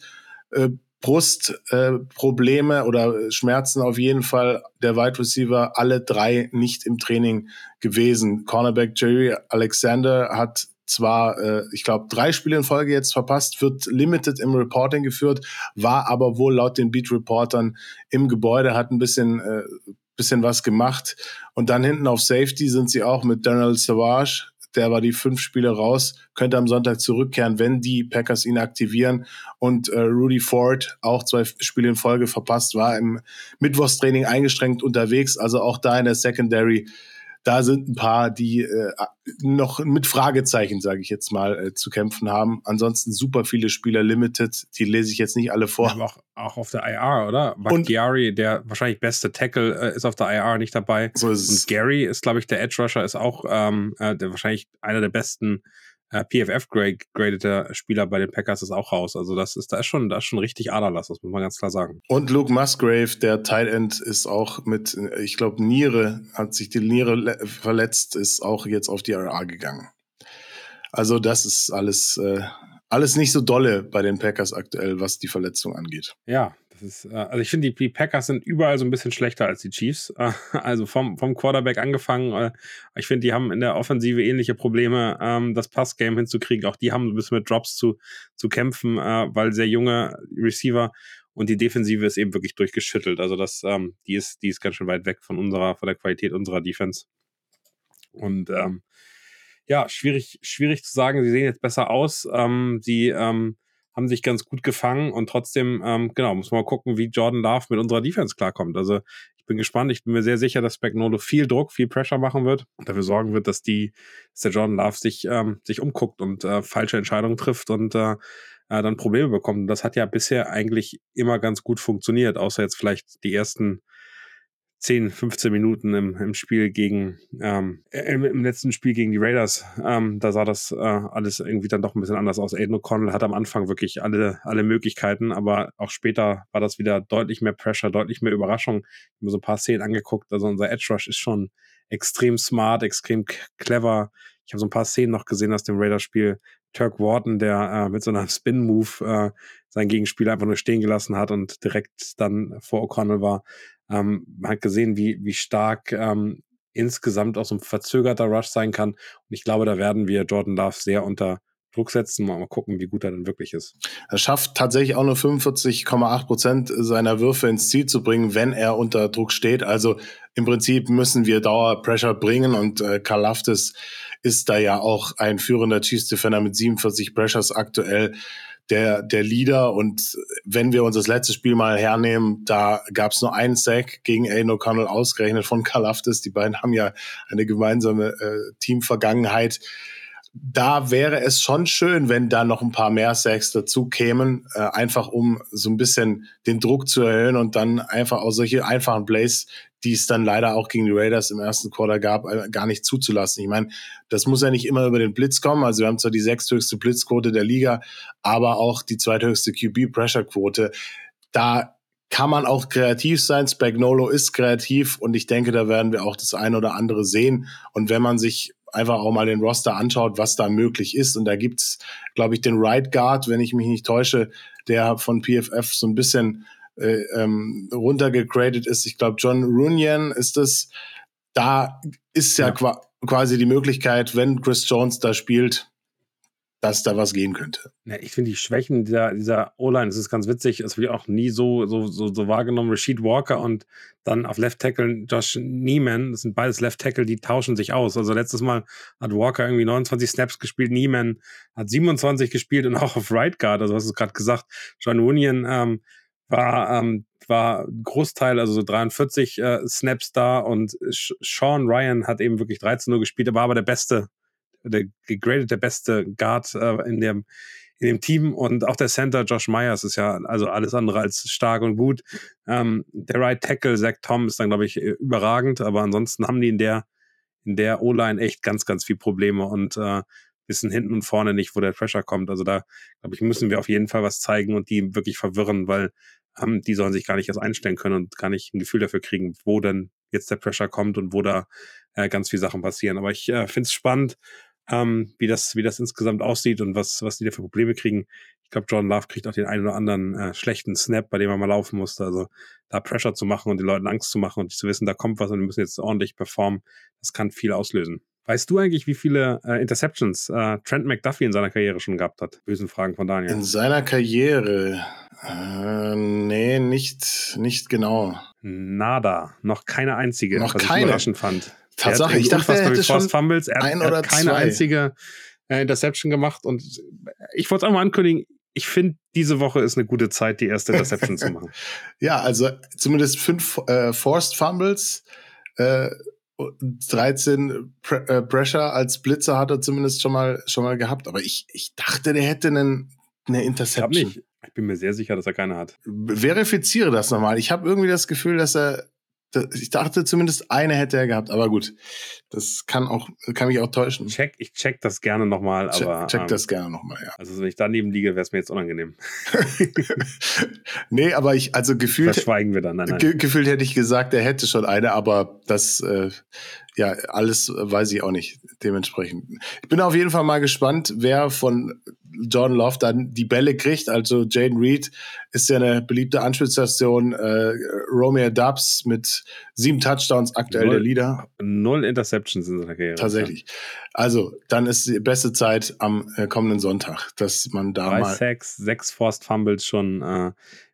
Brustprobleme äh, oder Schmerzen auf jeden Fall der Wide Receiver, alle drei nicht im Training gewesen. Cornerback Jerry Alexander hat zwar, äh, ich glaube, drei Spiele in Folge jetzt verpasst, wird limited im Reporting geführt, war aber wohl laut den Beat-Reportern im Gebäude, hat ein bisschen, äh, bisschen was gemacht. Und dann hinten auf Safety sind sie auch mit Daniel Savage, der war die fünf Spiele raus, könnte am Sonntag zurückkehren, wenn die Packers ihn aktivieren. Und äh, Rudy Ford, auch zwei Spiele in Folge verpasst, war im Mittwochstraining eingeschränkt unterwegs. Also auch da in der Secondary da sind ein paar, die äh, noch mit Fragezeichen, sage ich jetzt mal, äh, zu kämpfen haben. Ansonsten super viele Spieler limited, die lese ich jetzt nicht alle vor. Aber auch, auch auf der IR, oder? Bakhtiari, der wahrscheinlich beste Tackle, äh, ist auf der IR nicht dabei. So ist Und Gary ist, glaube ich, der Edge Rusher, ist auch ähm, äh, der, wahrscheinlich einer der besten äh, PFF-gradete Spieler bei den Packers ist auch raus. Also das ist, da ist schon, da ist schon richtig Aderlass, das muss man ganz klar sagen. Und Luke Musgrave, der Tight End, ist auch mit, ich glaube, Niere, hat sich die Niere verletzt, ist auch jetzt auf die RA gegangen. Also das ist alles, äh, alles nicht so dolle bei den Packers aktuell, was die Verletzung angeht. Ja, ist, äh, also ich finde, die, Packers sind überall so ein bisschen schlechter als die Chiefs. Äh, [LAUGHS] also vom, vom Quarterback angefangen. Äh, ich finde, die haben in der Offensive ähnliche Probleme, ähm, das Passgame hinzukriegen. Auch die haben ein bisschen mit Drops zu, zu kämpfen, weil sehr junge Receiver und die Defensive ist eben wirklich durchgeschüttelt. Also das, ähm, die ist, die ist ganz schön weit weg von unserer, von der Qualität unserer Defense. Und ähm, ja, schwierig, schwierig zu sagen. Sie sehen jetzt besser aus. Ähm, sie ähm, haben sich ganz gut gefangen und trotzdem, ähm, genau, muss man mal gucken, wie Jordan Love mit unserer Defense klarkommt. Also ich bin gespannt. Ich bin mir sehr sicher, dass Spagnolo viel Druck, viel Pressure machen wird und dafür sorgen wird, dass die, dass der Jordan Love sich, ähm, sich umguckt und äh, falsche Entscheidungen trifft und äh, äh, dann Probleme bekommt. Und das hat ja bisher eigentlich immer ganz gut funktioniert, außer jetzt vielleicht die ersten 10, 15 Minuten im, im Spiel gegen, ähm, im, im, letzten Spiel gegen die Raiders, ähm, da sah das äh, alles irgendwie dann doch ein bisschen anders aus. Aiden O'Connell hat am Anfang wirklich alle, alle Möglichkeiten, aber auch später war das wieder deutlich mehr Pressure, deutlich mehr Überraschung. Ich habe mir so ein paar Szenen angeguckt, also unser Edge Rush ist schon extrem smart, extrem clever. Ich habe so ein paar Szenen noch gesehen aus dem Raiders-Spiel. Turk Wharton, der äh, mit so einer [LAUGHS] Spin-Move äh, seinen Gegenspieler einfach nur stehen gelassen hat und direkt dann vor O'Connell war. Ähm, man hat gesehen, wie, wie stark ähm, insgesamt auch so ein verzögerter Rush sein kann. Und ich glaube, da werden wir Jordan Love sehr unter Druck setzen. Mal gucken, wie gut er dann wirklich ist. Er schafft tatsächlich auch nur 45,8 Prozent seiner Würfe ins Ziel zu bringen, wenn er unter Druck steht. Also im Prinzip müssen wir Dauerpressure bringen und äh, Karl Laftis ist da ja auch ein führender Chiefs Defender mit 47 Pressures aktuell der, der Leader. Und wenn wir uns das letzte Spiel mal hernehmen, da gab es nur einen Sack gegen Aiden O'Connell ausgerechnet von Kalaftis. Die beiden haben ja eine gemeinsame äh, Teamvergangenheit. Da wäre es schon schön, wenn da noch ein paar mehr Sacks dazu kämen, äh, einfach um so ein bisschen den Druck zu erhöhen und dann einfach auch solche einfachen Plays die es dann leider auch gegen die Raiders im ersten Quarter gab, äh, gar nicht zuzulassen. Ich meine, das muss ja nicht immer über den Blitz kommen. Also wir haben zwar die sechsthöchste Blitzquote der Liga, aber auch die zweithöchste QB-Pressure-Quote. Da kann man auch kreativ sein. Spagnolo ist kreativ und ich denke, da werden wir auch das eine oder andere sehen. Und wenn man sich einfach auch mal den Roster anschaut, was da möglich ist. Und da gibt's, glaube ich, den Right Guard, wenn ich mich nicht täusche, der von PFF so ein bisschen äh, ähm, runtergegradet ist. Ich glaube, John Runyan ist das. Da ist ja, ja. quasi die Möglichkeit, wenn Chris Jones da spielt, dass da was gehen könnte. Ja, ich finde die Schwächen dieser, dieser O-Line, das ist ganz witzig, das habe ich auch nie so, so, so, so wahrgenommen. Rashid Walker und dann auf Left Tackle Josh Neiman, das sind beides Left Tackle, die tauschen sich aus. Also letztes Mal hat Walker irgendwie 29 Snaps gespielt, Neiman hat 27 gespielt und auch auf Right Guard, also hast du gerade gesagt, John Wunion ähm, war, ähm, war Großteil, also so 43 äh, Snaps da und Sean Ryan hat eben wirklich 13 Uhr gespielt, er war aber der beste der gegradet der beste Guard äh, in dem in dem Team und auch der Center Josh Myers ist ja also alles andere als stark und gut. Ähm, der Right Tackle Zach Tom ist dann glaube ich überragend, aber ansonsten haben die in der in der O-Line echt ganz ganz viel Probleme und äh, wissen hinten und vorne nicht, wo der Pressure kommt. Also da glaube ich müssen wir auf jeden Fall was zeigen und die wirklich verwirren, weil ähm, die sollen sich gar nicht erst einstellen können und gar nicht ein Gefühl dafür kriegen, wo denn jetzt der Pressure kommt und wo da äh, ganz viele Sachen passieren. Aber ich äh, finde es spannend ähm, wie, das, wie das insgesamt aussieht und was, was die da für Probleme kriegen. Ich glaube, John Love kriegt auch den einen oder anderen äh, schlechten Snap, bei dem er mal laufen musste. Also da Pressure zu machen und den Leuten Angst zu machen und zu wissen, da kommt was und wir müssen jetzt ordentlich performen, das kann viel auslösen. Weißt du eigentlich, wie viele äh, Interceptions äh, Trent McDuffie in seiner Karriere schon gehabt hat? Bösen Fragen von Daniel. In seiner Karriere? Äh, nee, nicht, nicht genau. Nada. Noch keine einzige, noch was keine. ich überraschend fand. Tatsache, ich dachte, er hätte schon Fumbles. Er, ein er oder hat keine zwei. einzige äh, Interception gemacht und ich wollte es auch mal ankündigen. Ich finde, diese Woche ist eine gute Zeit, die erste Interception zu machen. [LAUGHS] Ja, also zumindest fünf äh, Forced Fumbles, äh, 13 Pre äh, Pressure als Blitzer hat er zumindest schon mal schon mal gehabt. Aber ich, ich dachte, der hätte einen, eine Ich Interception. glaube nicht. Ich bin mir sehr sicher, dass er keine hat. Verifiziere das nochmal. Ich habe irgendwie das Gefühl, dass er ich dachte zumindest eine hätte er gehabt, aber gut, das kann auch, kann mich auch täuschen. Check, ich check das gerne nochmal, Check, aber. check ähm, das gerne nochmal, ja. Also, wenn ich daneben liege, wäre es mir jetzt unangenehm. [LAUGHS] nee, aber ich, also gefühlt, Verschweigen wir dann. Nein, nein. ge gefühlt hätte ich gesagt, er hätte schon eine, aber das, äh, ja, alles weiß ich auch nicht dementsprechend. Ich bin auf jeden Fall mal gespannt, wer von John Love dann die Bälle kriegt. Also Jaden Reed ist ja eine beliebte Anspielstation. Äh, Romeo Dubs mit sieben Touchdowns aktuell Null. der Leader. Null Interceptions in seiner Karriere. Tatsächlich. Also, dann ist die beste Zeit am äh, kommenden Sonntag, dass man da Drei mal. Sacks, sechs Forced Fumbles schon, äh,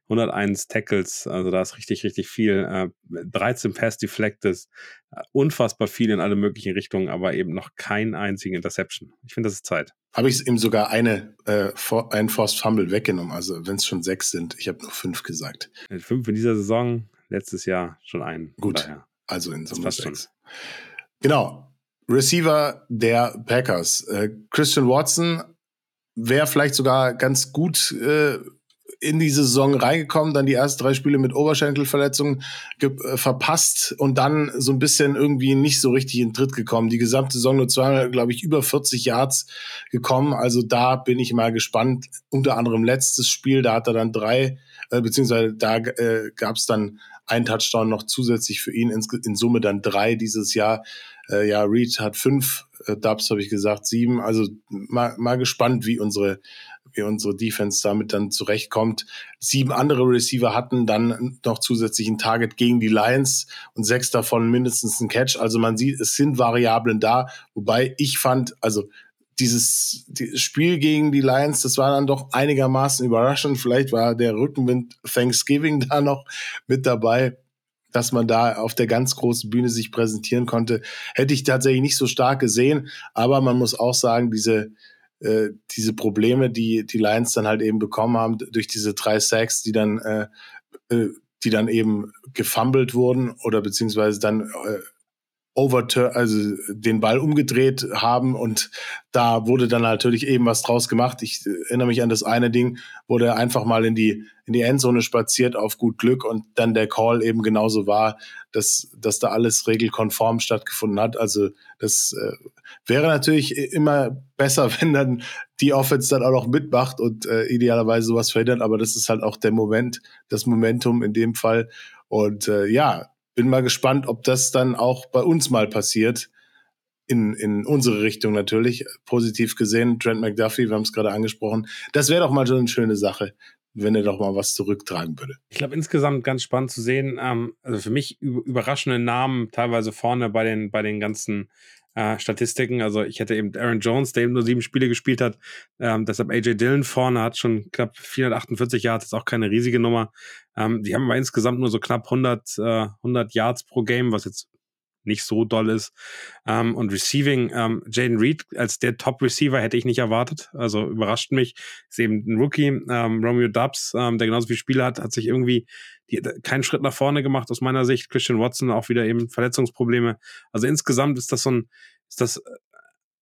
101 Tackles, also da ist richtig, richtig viel. Äh, 13 Pass Deflected, äh, unfassbar viel in alle möglichen Richtungen, aber eben noch kein einzigen Interception. Ich finde, das ist Zeit. Habe ich ihm sogar eine, äh, for, einen Forced Fumble weggenommen. Also, wenn es schon sechs sind. Ich habe nur fünf gesagt. Mit Fünf in dieser Saison, letztes Jahr schon einen. Gut. Daher. Also in Summe sechs. Genau. Receiver der Packers. Äh, Christian Watson wäre vielleicht sogar ganz gut äh, in die Saison reingekommen, dann die ersten drei Spiele mit Oberschenkelverletzungen ge- äh, verpasst und dann so ein bisschen irgendwie nicht so richtig in Tritt gekommen. Die gesamte Saison nur zweimal, glaube ich, über 40 Yards gekommen. Also da bin ich mal gespannt. Unter anderem letztes Spiel, da hat er dann drei, äh, beziehungsweise da äh, gab es dann ein Touchdown noch zusätzlich für ihn, in Summe dann drei dieses Jahr. Äh, ja, Reed hat fünf, äh, Dubs habe ich gesagt, sieben. Also mal, mal gespannt, wie unsere, wie unsere Defense damit dann zurechtkommt. Sieben andere Receiver hatten dann noch zusätzlich ein Target gegen die Lions und sechs davon mindestens ein Catch. Also man sieht, es sind Variablen da, wobei ich fand, also dieses, dieses Spiel gegen die Lions, das war dann doch einigermaßen überraschend. Vielleicht war der Rückenwind Thanksgiving [LAUGHS] da noch mit dabei, dass man da auf der ganz großen Bühne sich präsentieren konnte. Hätte ich tatsächlich nicht so stark gesehen, aber man muss auch sagen, diese, äh, diese Probleme, die die Lions dann halt eben bekommen haben, durch diese drei Sacks, die dann, äh, äh, die dann eben gefummelt wurden oder beziehungsweise dann äh, overturn, also den Ball umgedreht haben und da wurde dann natürlich eben was draus gemacht. Ich erinnere mich an das eine Ding, wo der einfach mal in die in die Endzone spaziert auf gut Glück und dann der Call eben genauso war, dass dass da alles regelkonform stattgefunden hat. Also das äh, wäre natürlich immer besser, [LAUGHS] wenn dann die Offense dann auch noch mitmacht und äh, idealerweise sowas verhindert, aber das ist halt auch der Moment, das Momentum in dem Fall und äh, ja, bin mal gespannt, ob das dann auch bei uns mal passiert. In, in unsere Richtung natürlich. Positiv gesehen, Trent McDuffie, wir haben es gerade angesprochen. Das wäre doch mal so eine schöne Sache, wenn er doch mal was zurücktragen würde. Ich glaube, insgesamt ganz spannend zu sehen. Ähm, also für mich überraschende Namen, teilweise vorne bei den, bei den ganzen äh, Statistiken. Also ich hätte eben Aaron Jones, der eben nur sieben Spiele gespielt hat. Ähm, deshalb AJ Dillon vorne hat schon knapp 448 Yards, ist auch keine riesige Nummer. Ähm, die haben aber insgesamt nur so knapp 100, äh, 100 Yards pro Game, was jetzt nicht so doll ist. Ähm, und Receiving, ähm, Jaden Reed als der Top-Receiver hätte ich nicht erwartet. Also überrascht mich. Ist eben ein Rookie. Ähm, Romeo Dubs, ähm, der genauso viele Spiele hat, hat sich irgendwie die, keinen Schritt nach vorne gemacht aus meiner Sicht. Christian Watson auch wieder eben Verletzungsprobleme. Also insgesamt ist das so ein, ist das äh,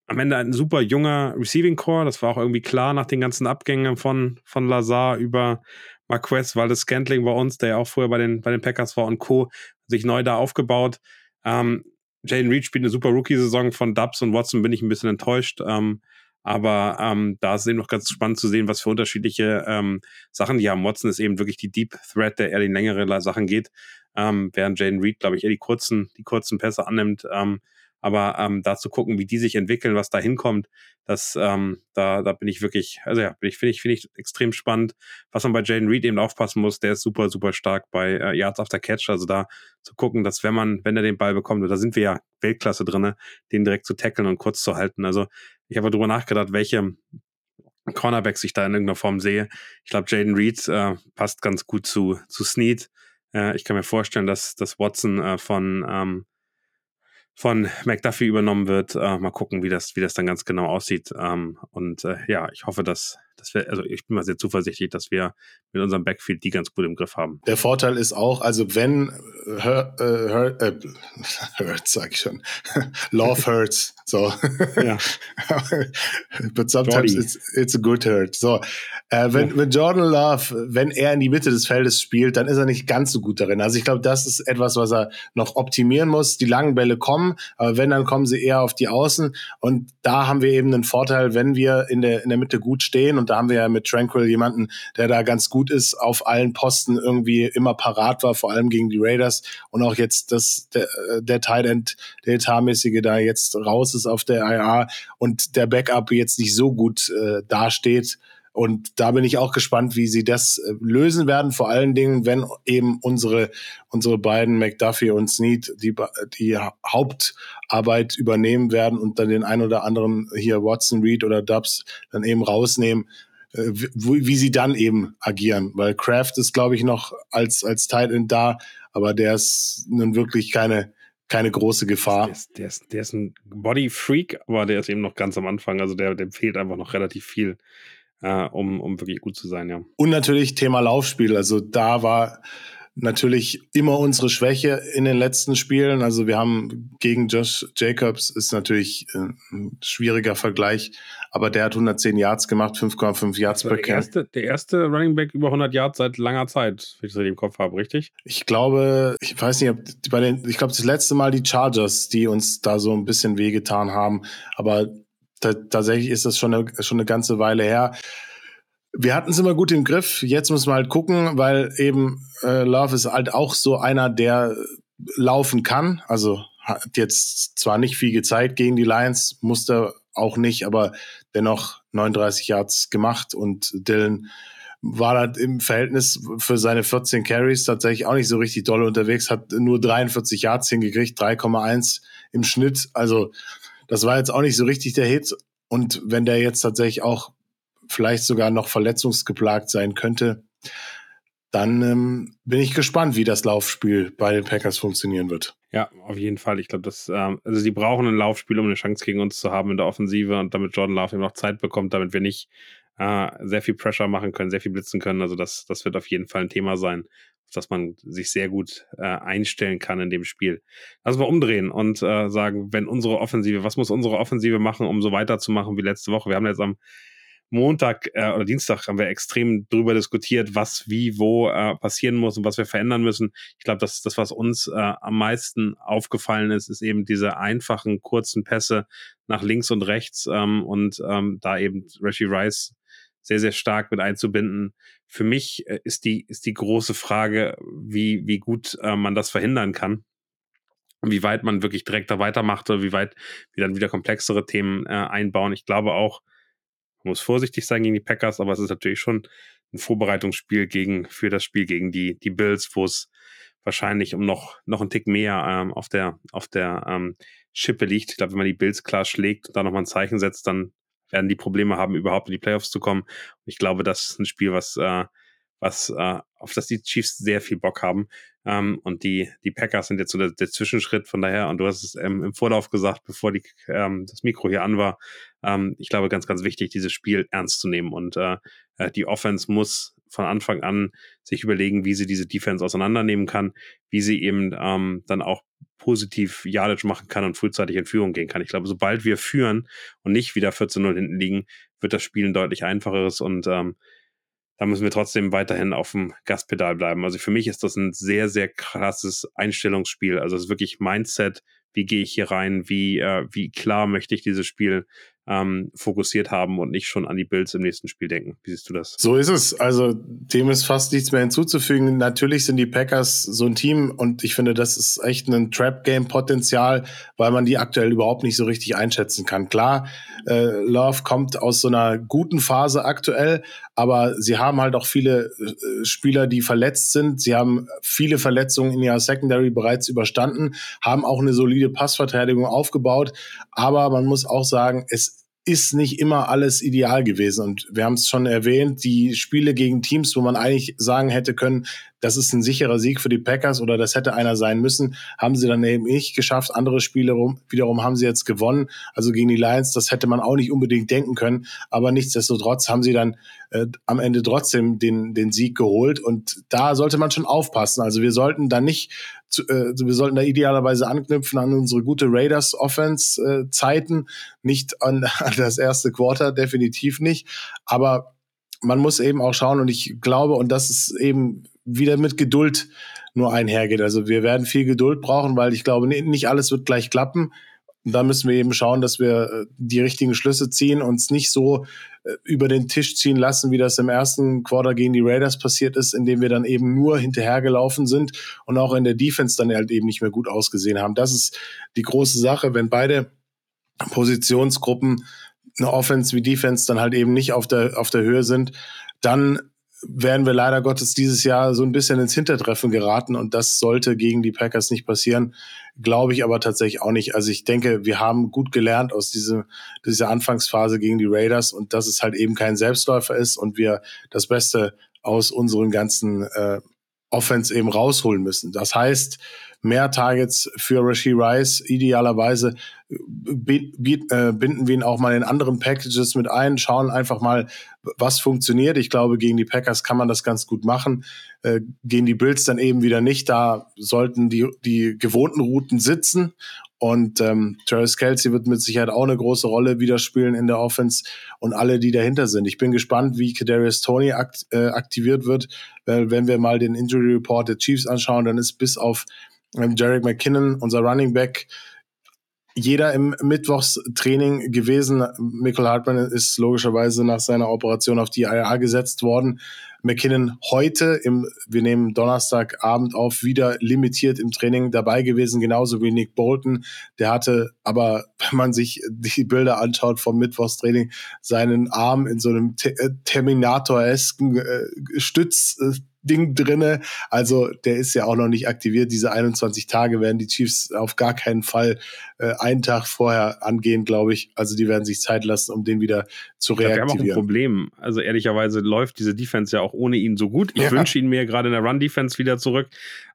am Ende ein super junger Receiving Core. Das war auch irgendwie klar nach den ganzen Abgängen von, von Lazar über Marquez, Waldes Scantling bei uns, der ja auch vorher bei den, bei den Packers war und Co. sich neu da aufgebaut. Ähm, Jaden Reed spielt eine super Rookie-Saison von Dubs und Watson, bin ich ein bisschen enttäuscht. Ähm, aber ähm, da ist es eben noch ganz spannend zu sehen, was für unterschiedliche ähm, Sachen die haben. Watson ist eben wirklich die Deep Threat, der eher in längere Sachen geht, ähm, während Jaden Reed, glaube ich, eher die kurzen, die kurzen Pässe annimmt. Ähm, aber ähm, da zu gucken, wie die sich entwickeln, was da hinkommt, das, ähm, da, da bin ich wirklich, also ja, bin ich, finde ich, finde ich extrem spannend. Was man bei Jaden Reed eben aufpassen muss, der ist super, super stark bei äh, Yards after Catch. Also da zu gucken, dass wenn man, wenn er den Ball bekommt, da sind wir ja Weltklasse drinne, den direkt zu tackeln und kurz zu halten. Also ich habe darüber nachgedacht, welche Cornerbacks ich da in irgendeiner Form sehe. Ich glaube, Jaden Reed äh, passt ganz gut zu, zu Snead. Äh, ich kann mir vorstellen, dass, dass Watson äh, von ähm, von McDuffie übernommen wird. Äh, mal gucken, wie das, wie das dann ganz genau aussieht. Ähm, und äh, ja, ich hoffe, dass, dass wir, also ich bin mal sehr zuversichtlich, dass wir mit unserem Backfield die ganz gut im Griff haben. Der Vorteil ist auch, also wenn Hurt, äh, Hurt, äh, [LAUGHS] Hurt sag ich schon, [LAUGHS] Love hurts, so. Ja. [LAUGHS] But sometimes it's, it's a good hurt. So, äh, wenn, ja. wenn Jordan Love, wenn er in die Mitte des Feldes spielt, dann ist er nicht ganz so gut darin. Also ich glaube, das ist etwas, was er noch optimieren muss. Die langen Bälle kommen, aber wenn, dann kommen sie eher auf die Außen. Und da haben wir eben einen Vorteil, wenn wir in der, in der Mitte gut stehen. Und da haben wir ja mit Tranquil jemanden, der da ganz gut ist, auf allen Posten irgendwie immer parat war, vor allem gegen die Raiders. Und auch jetzt, dass der, der Tight End, der etatmäßige da jetzt raus ist auf der IA und der Backup jetzt nicht so gut äh, dasteht und da bin ich auch gespannt, wie sie das äh, lösen werden. Vor allen Dingen, wenn eben unsere, unsere beiden McDuffie und Snead die, die Hauptarbeit übernehmen werden und dann den ein oder anderen hier Watson, Reed oder Dubs dann eben rausnehmen, äh, wie, wie sie dann eben agieren. Weil Kraft ist, glaube ich, noch als, als Tight End da, aber der ist nun wirklich keine, keine große Gefahr. Der ist, der ist, der ist ein Body-Freak, aber der ist eben noch ganz am Anfang. Also der, dem fehlt einfach noch relativ viel äh, um, um wirklich gut zu sein, ja. Und natürlich Thema Laufspiel. Also da war natürlich immer unsere Schwäche in den letzten Spielen. Also wir haben gegen Josh Jacobs ist natürlich äh, ein schwieriger Vergleich, aber der hat 110 Yards gemacht, 5,5 Yards per Camp. Der erste Running Back über 100 Yards seit langer Zeit, wenn ich das im Kopf habe, richtig? Ich glaube, ich weiß nicht, ob bei den, ich glaube das letzte Mal die Chargers, die uns da so ein bisschen wehgetan haben, aber tatsächlich ist das schon eine, schon eine ganze Weile her. Wir hatten es immer gut im Griff. Jetzt müssen wir halt gucken, weil eben äh, Love ist halt auch so einer, der laufen kann. Also hat jetzt zwar nicht viel gezeigt gegen die Lions, musste auch nicht, aber dennoch 39 Yards gemacht und Dylan war halt im Verhältnis für seine 14 Carries tatsächlich auch nicht so richtig doll unterwegs, hat nur 43 Yards hingekriegt, 3,1 im Schnitt. Also das war jetzt auch nicht so richtig der Hit. Und wenn der jetzt tatsächlich auch vielleicht sogar noch verletzungsgeplagt sein könnte, dann ähm, bin ich gespannt, wie das Laufspiel bei den Packers funktionieren wird. Ja, auf jeden Fall. Ich glaube, dass ähm, also sie brauchen ein Laufspiel, um eine Chance gegen uns zu haben in der Offensive und damit Jordan Love eben noch Zeit bekommt, damit wir nicht äh, sehr viel Pressure machen können, sehr viel blitzen können. Also das, das wird auf jeden Fall ein Thema sein dass man sich sehr gut äh, einstellen kann in dem Spiel. Lass mal umdrehen und äh, sagen, wenn unsere Offensive, was muss unsere Offensive machen, um so weiterzumachen wie letzte Woche? Wir haben jetzt am Montag äh, oder Dienstag haben wir extrem drüber diskutiert, was wie wo äh, passieren muss und was wir verändern müssen. Ich glaube, das, das, was uns äh, am meisten aufgefallen ist, ist eben diese einfachen, kurzen Pässe nach links und rechts ähm, und ähm, da eben Reggie Rice sehr, sehr stark mit einzubinden. Für mich äh, ist die, ist die große Frage, wie, wie gut äh, man das verhindern kann. Wie weit man wirklich direkt da weitermacht oder wie weit wir dann wieder komplexere Themen äh, einbauen. Ich glaube auch, man muss vorsichtig sein gegen die Packers, aber es ist natürlich schon ein Vorbereitungsspiel gegen, für das Spiel gegen die, die Bills, wo es, wahrscheinlich um noch, noch einen Tick mehr ähm, auf der, auf der ähm, Schippe liegt. Ich glaube, wenn man die Bills klar schlägt und da nochmal ein Zeichen setzt, dann werden die Probleme haben, überhaupt in die Playoffs zu kommen. Ich glaube, das ist ein Spiel, was, äh, was äh, auf das die Chiefs sehr viel Bock haben. Ähm, und die, die Packers sind jetzt so der, der Zwischenschritt von daher. Und du hast es ähm, im Vorlauf gesagt, bevor die, ähm, das Mikro hier an war. Ähm, ich glaube, ganz, ganz wichtig, dieses Spiel ernst zu nehmen. Und äh, äh die Offense muss von Anfang an sich überlegen, wie sie diese Defense auseinandernehmen kann, wie sie eben ähm, dann auch positiv Yardage machen kann und frühzeitig in Führung gehen kann. Ich glaube, sobald wir führen und nicht wieder 14-0 hinten liegen, wird das Spiel ein deutlich einfacheres und ähm, da müssen wir trotzdem weiterhin auf dem Gaspedal bleiben. Also für mich ist das ein sehr, sehr krasses Einstellungsspiel. Also es ist wirklich Mindset, wie gehe ich hier rein, wie, äh, wie klar möchte ich dieses Spiel ähm, fokussiert haben und nicht schon an die Bills im nächsten Spiel denken. Wie siehst du das? So ist es. Also dem ist fast nichts mehr hinzuzufügen. Natürlich sind die Packers so ein Team und ich finde, das ist echt ein Trap-Game-Potenzial, weil man die aktuell überhaupt nicht so richtig einschätzen kann. Klar, äh, Love kommt aus so einer guten Phase aktuell, aber sie haben halt auch viele äh, Spieler, die verletzt sind. Sie haben viele Verletzungen in ihrer Secondary bereits überstanden, haben auch eine solide Passverteidigung aufgebaut, aber man muss auch sagen, es ist nicht immer alles ideal gewesen. Und wir haben es schon erwähnt, die Spiele gegen Teams, wo man eigentlich sagen hätte können, das ist ein sicherer Sieg für die Packers oder das hätte einer sein müssen, haben sie dann eben nicht geschafft. Andere Spiele rum, wiederum haben sie jetzt gewonnen. Also gegen die Lions, das hätte man auch nicht unbedingt denken können. Aber nichtsdestotrotz haben sie dann äh, am Ende trotzdem den, den Sieg geholt. Und da sollte man schon aufpassen. Also wir sollten da nicht, zu, äh, wir sollten da idealerweise anknüpfen an unsere gute Raiders Offense äh, nicht an, [LAUGHS] an das erste Quarter, definitiv nicht. Aber man muss eben auch schauen und ich glaube, und das ist eben wieder mit Geduld nur einhergeht. Also wir werden viel Geduld brauchen, weil ich glaube, nicht alles wird gleich klappen. Da müssen wir eben schauen, dass wir äh, die richtigen Schlüsse ziehen, uns nicht so äh, über den Tisch ziehen lassen, wie das im ersten Quarter gegen die Raiders passiert ist, indem wir dann eben nur hinterhergelaufen sind und auch in der Defense dann halt eben nicht mehr gut ausgesehen haben. Das ist die große Sache, wenn beide Positionsgruppen eine Offense wie Defense dann halt eben nicht auf der, auf der Höhe sind, dann werden wir leider Gottes dieses Jahr so ein bisschen ins Hintertreffen geraten und das sollte gegen die Packers nicht passieren, glaube ich aber tatsächlich auch nicht. Also ich denke, wir haben gut gelernt aus diese, dieser Anfangsphase gegen die Raiders und dass es halt eben kein Selbstläufer ist und wir das Beste aus unseren ganzen äh, Offense eben rausholen müssen. Das heißt, mehr Targets für Rashi Rice. Idealerweise äh, binden wir ihn auch mal in anderen Packages mit ein, schauen einfach mal, was funktioniert. Ich glaube, gegen die Packers kann man das ganz gut machen. Äh, gegen die Bills dann eben wieder nicht. Da sollten die, die gewohnten Routen sitzen. Und ähm, Travis Kelsey wird mit Sicherheit auch eine große Rolle wieder spielen in der Offense und alle, die dahinter sind. Ich bin gespannt, wie Kadarius Tony akt, äh, aktiviert wird. Weil wenn wir mal den Injury Report der Chiefs anschauen, dann ist bis auf ähm, Jarek McKinnon, unser Running Back, jeder im Mittwochstraining gewesen. Michael Hartmann ist logischerweise nach seiner Operation auf die IR gesetzt worden. McKinnon heute im, wir nehmen Donnerstagabend auf, wieder limitiert im Training dabei gewesen, genauso wie Nick Bolton. Der hatte aber, [LAUGHS] wenn man sich die Bilder anschaut vom Mittwochstraining, seinen Arm in so einem äh, Terminator-esken äh, Stütz, äh, Ding drinne. Also der ist ja auch noch nicht aktiviert. Diese 21 Tage werden die Chiefs auf gar keinen Fall äh, einen Tag vorher angehen, glaube ich. Also die werden sich Zeit lassen, um den wieder zu reaktivieren. Wir haben auch ein Problem. Also ehrlicherweise läuft diese Defense ja auch ohne ihn so gut. Ich ja. wünsche ihn mir gerade in der Run-Defense wieder zurück.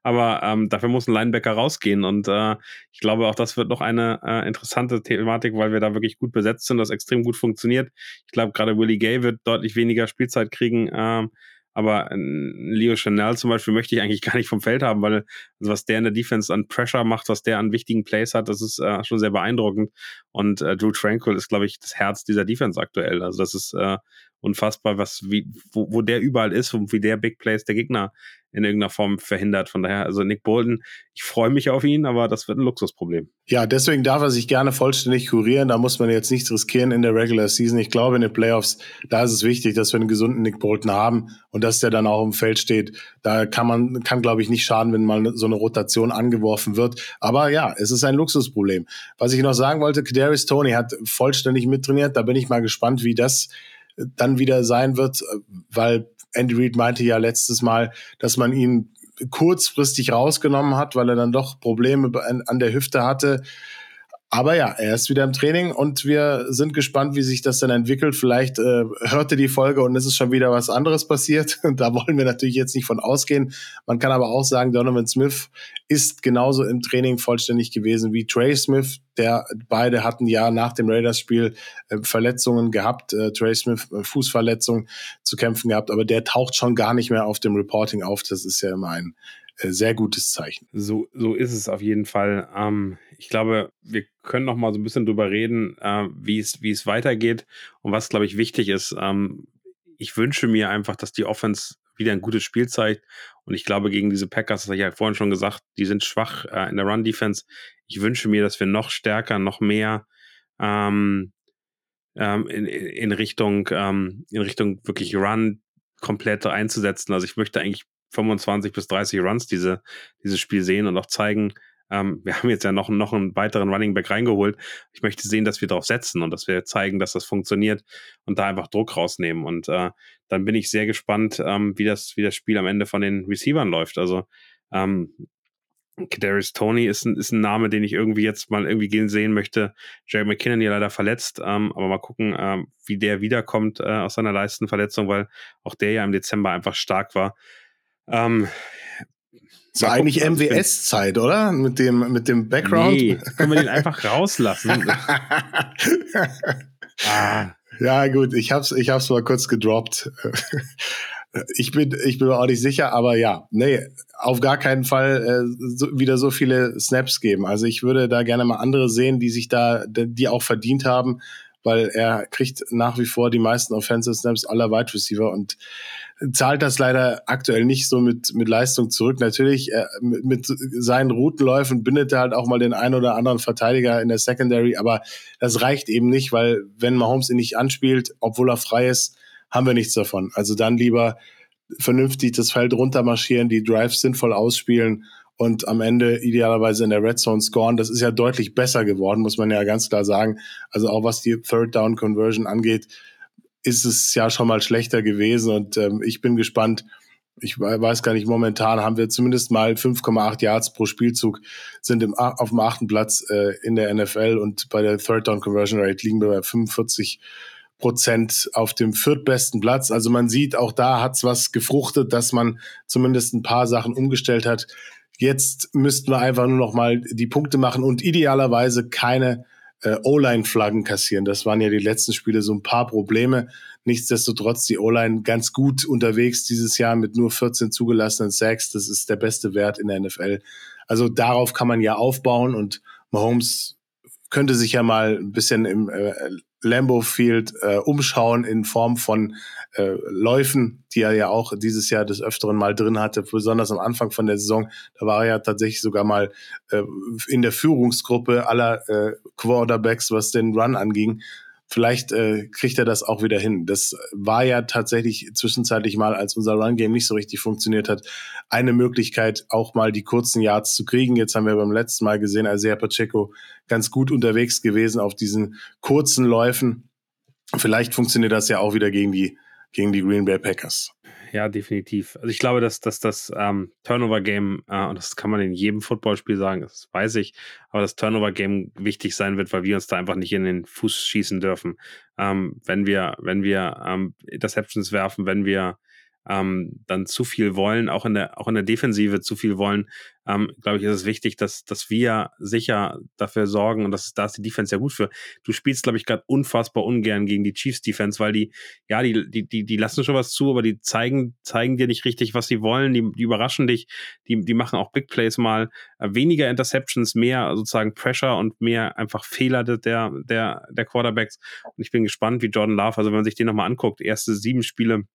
Aber ähm, dafür muss ein Linebacker rausgehen. Und äh, ich glaube, auch das wird noch eine äh, interessante Thematik, weil wir da wirklich gut besetzt sind, das extrem gut funktioniert. Ich glaube, gerade Willie Gay wird deutlich weniger Spielzeit kriegen. Ähm, aber Leo Chanel zum Beispiel möchte ich eigentlich [LAUGHS] gar nicht vom Feld haben, weil also was der in der Defense an Pressure macht, was der an wichtigen Plays hat, das ist äh, schon sehr beeindruckend. Und äh, Drew Tranquil ist, glaube ich, das Herz dieser Defense aktuell. Also das ist äh, unfassbar, was wie wo, wo der überall ist und wie der Big Plays der Gegner in irgendeiner Form verhindert. Von daher, also Nick Bolton, ich freue mich auf ihn, aber das wird ein Luxusproblem. Ja, deswegen darf er sich gerne vollständig kurieren. Da muss man jetzt nichts riskieren in der Regular Season. Ich glaube, in den Playoffs, da ist es wichtig, dass wir einen gesunden Nick Bolton haben und dass der dann auch im Feld steht. Da kann man, kann glaube ich nicht schaden, wenn mal so eine Rotation angeworfen wird. Aber ja, es ist ein Luxusproblem. Was ich noch sagen wollte, Kadarius Tony hat vollständig mittrainiert. Da bin ich mal gespannt, wie das dann wieder sein wird, weil Andy Reid meinte ja letztes Mal, dass man ihn kurzfristig rausgenommen hat, weil er dann doch Probleme an der Hüfte hatte. Aber ja, er ist wieder im Training und wir sind gespannt, wie sich das dann entwickelt. Vielleicht äh, hörte die Folge und es ist schon wieder was anderes passiert. [LAUGHS] da wollen wir natürlich jetzt nicht von ausgehen. Man kann aber auch sagen, Donovan Smith ist genauso im Training vollständig gewesen wie Trey Smith. Der beide hatten ja nach dem Raiders-Spiel äh, Verletzungen gehabt. Äh, Trey Smith äh, Fußverletzung zu kämpfen gehabt, aber der taucht schon gar nicht mehr auf dem Reporting auf. Das ist ja immer ein sehr gutes Zeichen. So, so ist es auf jeden Fall. Ähm, ich glaube, wir können noch mal so ein bisschen drüber reden, äh, wie es wie es weitergeht und was, glaube ich, wichtig ist. Ähm, ich wünsche mir einfach, dass die Offense wieder ein gutes Spiel zeigt. Und ich glaube, gegen diese Packers, das habe ich ja vorhin schon gesagt, die sind schwach äh, in der Run-Defense. Ich wünsche mir, dass wir noch stärker, noch mehr ähm, ähm, in, in Richtung, ähm, in Richtung wirklich Run komplett einzusetzen. Also ich möchte eigentlich 25 bis 30 Runs diese, dieses Spiel sehen und auch zeigen, ähm, wir haben jetzt ja noch, noch einen weiteren Running Back reingeholt. Ich möchte sehen, dass wir darauf setzen und dass wir zeigen, dass das funktioniert und da einfach Druck rausnehmen. Und äh, dann bin ich sehr gespannt, ähm, wie, das, wie das Spiel am Ende von den Receivern läuft. Also ähm, Kadarius Tony ist ein, ist ein Name, den ich irgendwie jetzt mal irgendwie gehen sehen möchte. Jerry McKinnon ja leider verletzt, ähm, aber mal gucken, ähm, wie der wiederkommt äh, aus seiner Leistenverletzung, weil auch der ja im Dezember einfach stark war. Ähm, so eigentlich MWS-Zeit, oder? Mit dem, mit dem Background? Nee, können wir den einfach [LAUGHS] rauslassen. [LAUGHS] ah. Ja, gut, ich hab's, ich hab's mal kurz gedroppt. [LAUGHS] Ich bin, ich bin mir auch nicht sicher, aber ja, nee, auf gar keinen Fall äh, so, wieder so viele Snaps geben. Also ich würde da gerne mal andere sehen, die sich da, die auch verdient haben, weil er kriegt nach wie vor die meisten Offensive Snaps aller Wide Receiver und zahlt das leider aktuell nicht so mit, mit Leistung zurück. Natürlich, äh, mit, mit seinen Routenläufen bindet er halt auch mal den einen oder anderen Verteidiger in der Secondary, aber das reicht eben nicht, weil wenn Mahomes ihn nicht anspielt, obwohl er frei ist, haben wir nichts davon. Also dann lieber vernünftig das Feld runtermarschieren, die Drives sinnvoll ausspielen und am Ende idealerweise in der Red Zone scoren. Das ist ja deutlich besser geworden, muss man ja ganz klar sagen. Also auch was die Third Down Conversion angeht, ist es ja schon mal schlechter gewesen und ähm, ich bin gespannt. Ich weiß gar nicht, momentan haben wir zumindest mal 5,8 Yards pro Spielzug, sind im, auf dem achten Platz äh, in der NFL und bei der Third Down Conversion Rate liegen wir bei 45 Prozent auf dem viertbesten Platz. Also man sieht, auch da hat's was gefruchtet, dass man zumindest ein paar Sachen umgestellt hat. Jetzt müssten wir einfach nur noch mal die Punkte machen und idealerweise keine äh, O-Line-Flaggen kassieren. Das waren ja die letzten Spiele so ein paar Probleme. Nichtsdestotrotz die O-Line ganz gut unterwegs dieses Jahr mit nur 14 zugelassenen Sacks. Das ist der beste Wert in der NFL. Also darauf kann man ja aufbauen und Mahomes könnte sich ja mal ein bisschen im äh, Lambo Field äh, umschauen in Form von äh, Läufen, die er ja auch dieses Jahr des Öfteren mal drin hatte, besonders am Anfang von der Saison. Da war er ja tatsächlich sogar mal äh, in der Führungsgruppe aller äh, Quarterbacks, was den Run anging. Vielleicht äh, kriegt er das auch wieder hin. Das war ja tatsächlich zwischenzeitlich mal, als unser Run-Game nicht so richtig funktioniert hat, eine Möglichkeit, auch mal die kurzen Yards zu kriegen. Jetzt haben wir beim letzten Mal gesehen, Isaiah Pacheco ganz gut unterwegs gewesen auf diesen kurzen Läufen. Vielleicht funktioniert das ja auch wieder gegen die, gegen die Green Bay Packers ja, definitiv. Also ich glaube, dass, dass das ähm, Turnover-Game, äh, und das kann man in jedem Footballspiel sagen, das weiß ich, aber das Turnover-Game wichtig sein wird, weil wir uns da einfach nicht in den Fuß schießen dürfen. Ähm, wenn wir, wenn wir ähm, Interceptions werfen, wenn wir ähm, dann zu viel wollen, auch in der, auch in der Defensive zu viel wollen, ähm, glaube ich, ist es wichtig, dass, dass wir sicher dafür sorgen, und das, da ist die Defense ja gut für. Du spielst, glaube ich, gerade unfassbar ungern gegen die Chiefs Defense, weil die, ja, die, die, die, die lassen schon was zu, aber die zeigen, zeigen dir nicht richtig, was sie wollen, die, die überraschen dich, die, die machen auch Big Plays mal, äh, weniger Interceptions, mehr sozusagen Pressure und mehr einfach Fehler der, der, der Quarterbacks. Und ich bin gespannt, wie Jordan Love, also wenn man sich den nochmal anguckt, erste sieben Spiele,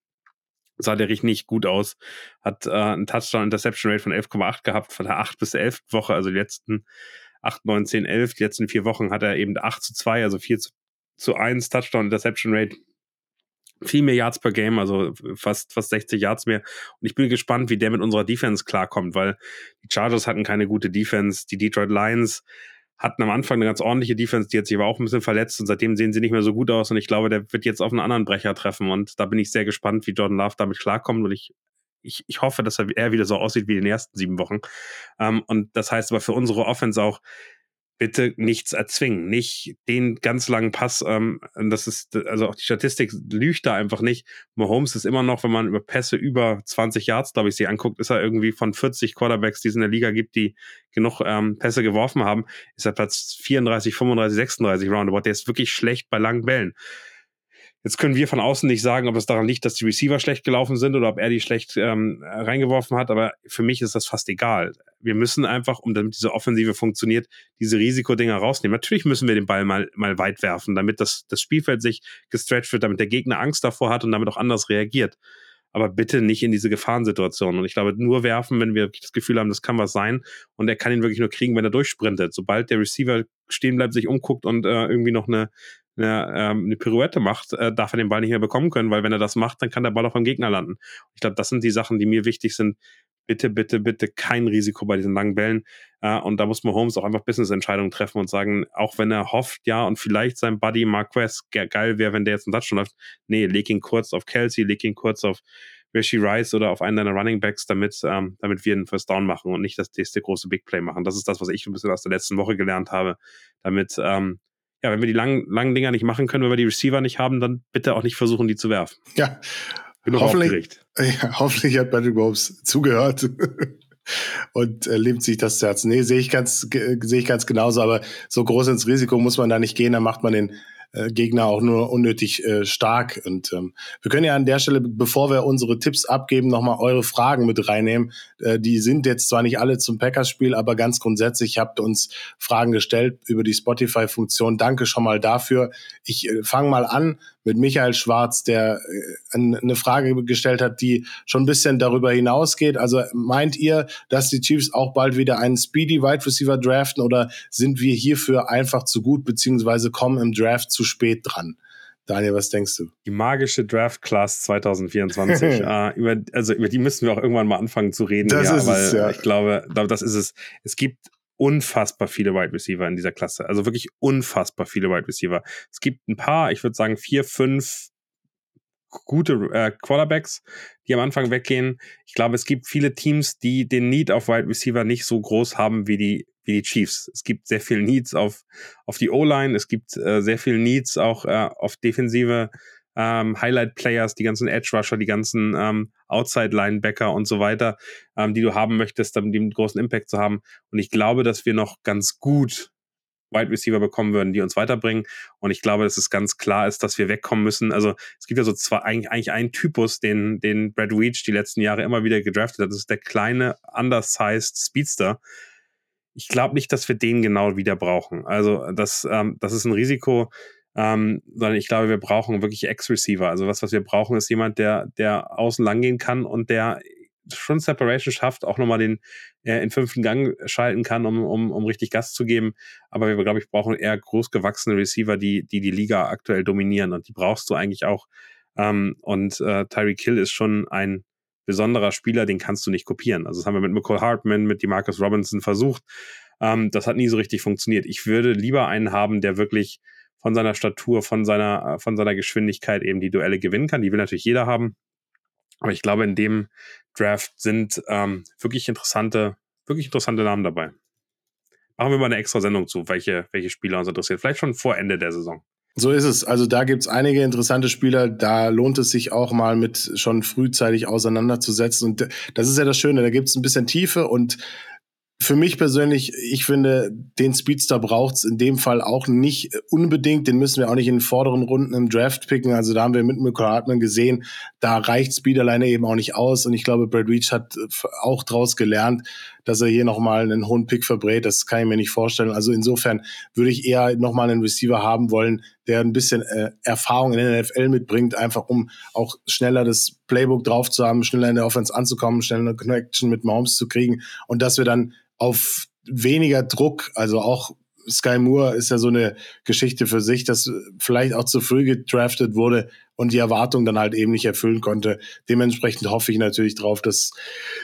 sah der richtig gut aus. Hat äh, einen Touchdown-Interception-Rate von 11,8 gehabt von der 8 bis 11 Woche, also die letzten 8, 9, 10, 11. Die letzten vier Wochen hat er eben 8 zu 2, also 4 zu, zu 1 Touchdown-Interception-Rate. Viel mehr Yards per Game, also fast, fast 60 Yards mehr. Und ich bin gespannt, wie der mit unserer Defense klarkommt, weil die Chargers hatten keine gute Defense. Die Detroit Lions hatten am Anfang eine ganz ordentliche Defense, die hat sich aber auch ein bisschen verletzt und seitdem sehen sie nicht mehr so gut aus und ich glaube, der wird jetzt auf einen anderen Brecher treffen und da bin ich sehr gespannt, wie Jordan Love damit klarkommt und ich ich, ich hoffe, dass er, er wieder so aussieht wie in den ersten sieben Wochen. Ähm, und das heißt aber für unsere Offense auch, bitte nichts erzwingen, nicht den ganz langen Pass. Ähm, das ist also auch die Statistik lügt da einfach nicht. Mahomes ist immer noch, wenn man über Pässe über 20 Yards, glaube ich, sie anguckt, ist er irgendwie von 40 Quarterbacks, die es in der Liga gibt, die genug ähm, Pässe geworfen haben, ist er Platz 34, 35, 36 Roundabout. Der ist wirklich schlecht bei langen Bällen. Jetzt können wir von außen nicht sagen, ob es daran liegt, dass die Receiver schlecht gelaufen sind oder ob er die schlecht ähm, reingeworfen hat, aber für mich ist das fast egal. Wir müssen einfach, um damit diese Offensive funktioniert, diese Risikodinger rausnehmen. Natürlich müssen wir den Ball mal, mal weit werfen, damit das, das Spielfeld sich gestretched wird, damit der Gegner Angst davor hat und damit auch anders reagiert. Aber bitte nicht in diese Gefahrensituation. Und ich glaube, nur werfen, wenn wir das Gefühl haben, das kann was sein. Und er kann ihn wirklich nur kriegen, wenn er durchsprintet. Sobald der Receiver stehen bleibt, sich umguckt und äh, irgendwie noch eine, eine, ähm, eine Pirouette macht, äh, darf er den Ball nicht mehr bekommen können, weil wenn er das macht, dann kann der Ball auch beim Gegner landen. Ich glaube, das sind die Sachen, die mir wichtig sind. Bitte, bitte, bitte kein Risiko bei diesen langen Bällen. Äh, und da muss man Holmes auch einfach Business-Entscheidungen treffen und sagen, auch wenn er hofft, ja, und vielleicht sein Buddy Marquez geil wäre, wenn der jetzt einen Touchdown läuft. Nee, leg ihn kurz auf Kelsey, leg ihn kurz auf Rishi Rice oder auf einen deiner Running Backs, damit, ähm, damit wir einen First Down machen und nicht das nächste große Big Play machen. Das ist das, was ich ein bisschen aus der letzten Woche gelernt habe, damit ähm, ja, wenn wir die langen, langen Dinger nicht machen können, weil wir die Receiver nicht haben, dann bitte auch nicht versuchen, die zu werfen. Ja. Bin hoffentlich, ja, [LAUGHS] hoffentlich hat Patrick Mahomes zugehört [LAUGHS] und äh, lebt sich das Herz. Nee, sehe ich ganz, sehe ich ganz genauso, aber so groß ins Risiko muss man da nicht gehen, da macht man den äh, Gegner auch nur unnötig äh, stark. Und ähm, wir können ja an der Stelle, bevor wir unsere Tipps abgeben, nochmal eure Fragen mit reinnehmen. Äh, die sind jetzt zwar nicht alle zum Packers-Spiel, aber ganz grundsätzlich habt ihr uns Fragen gestellt über die Spotify-Funktion. Danke schon mal dafür. Ich äh, fange mal an mit Michael Schwarz, der äh, eine Frage gestellt hat, die schon ein bisschen darüber hinausgeht. Also meint ihr, dass die Chiefs auch bald wieder einen Speedy Wide Receiver draften oder sind wir hierfür einfach zu gut beziehungsweise kommen im Draft zu spät dran? Daniel, was denkst du? Die magische Draft Class 2024. äh, [LAUGHS] über, also über die müssen wir auch irgendwann mal anfangen zu reden. Das ja, ist weil es, ja. ich glaube, das ist es. Es gibt unfassbar viele Wide Receiver in dieser Klasse. Also wirklich unfassbar viele Wide Receiver. Es gibt ein paar, ich würde sagen vier, fünf gute äh, Quarterbacks, die am Anfang weggehen. Ich glaube, es gibt viele Teams, die den Need auf Wide Receiver nicht so groß haben wie die wie die Chiefs. Es gibt sehr viel Needs auf auf die O-Line. Es gibt äh, sehr viel Needs auch äh, auf defensive ähm, Highlight-Players, die ganzen Edge-Rusher, die ganzen ähm, Outside-Linebacker und so weiter, ähm, die du haben möchtest, um den großen Impact zu haben. Und ich glaube, dass wir noch ganz gut Wide Receiver bekommen würden, die uns weiterbringen. Und ich glaube, dass es ganz klar ist, dass wir wegkommen müssen. Also es gibt ja so zwei, eigentlich, eigentlich einen Typus, den, den Brad Weech die letzten Jahre immer wieder gedraftet hat. Das ist der kleine, undersized Speedster. Ich glaube nicht, dass wir den genau wieder brauchen. Also das, ähm, das ist ein Risiko, ähm, sondern ich glaube, wir brauchen wirklich Ex-Receiver. Also was, was wir brauchen, ist jemand, der, der außen lang gehen kann und der schon Separation schafft, auch nochmal den äh, in fünften Gang schalten kann, um, um, um richtig Gas zu geben. Aber wir, glaube ich, brauchen eher großgewachsene Receiver, die, die die Liga aktuell dominieren. Und die brauchst du eigentlich auch. Ähm, und äh, Tyreek Hill ist schon ein besonderer Spieler, den kannst du nicht kopieren. Also das haben wir mit McCall Hartman, mit Demarcus Robinson versucht. Ähm, das hat nie so richtig funktioniert. Ich würde lieber einen haben, der wirklich von seiner Statur, von seiner, von seiner Geschwindigkeit eben die Duelle gewinnen kann. Die will natürlich jeder haben. Aber ich glaube, in dem Draft sind ähm, wirklich interessante, wirklich interessante Namen dabei. Machen wir mal eine extra Sendung zu, welche, welche Spieler uns interessieren. Vielleicht schon vor Ende der Saison. So ist es. Also da gibt's einige interessante Spieler. Da lohnt es sich auch mal mit schon frühzeitig auseinanderzusetzen. Und das ist ja das Schöne. Da gibt's ein bisschen Tiefe und für mich persönlich, ich finde, den Speedster braucht's in dem Fall auch nicht unbedingt. Den müssen wir auch nicht in den vorderen Runden im Draft picken. Also da haben wir mit Michael Hartman gesehen, da reicht Speed alleine eben auch nicht aus. Und ich glaube, Brad Reach hat auch draus gelernt, dass er hier nochmal einen hohen Pick verbrät. Das kann ich mir nicht vorstellen. Also insofern würde ich eher nochmal einen Receiver haben wollen, der ein bisschen äh, Erfahrung in der NFL mitbringt, einfach um auch schneller das Playbook drauf zu haben, schneller in der Offense anzukommen, schneller eine Connection mit Mahomes zu kriegen und dass wir dann auf weniger Druck, also auch Sky Moore ist ja so eine Geschichte für sich, dass vielleicht auch zu früh gedraftet wurde und die Erwartung dann halt eben nicht erfüllen konnte. Dementsprechend hoffe ich natürlich drauf, dass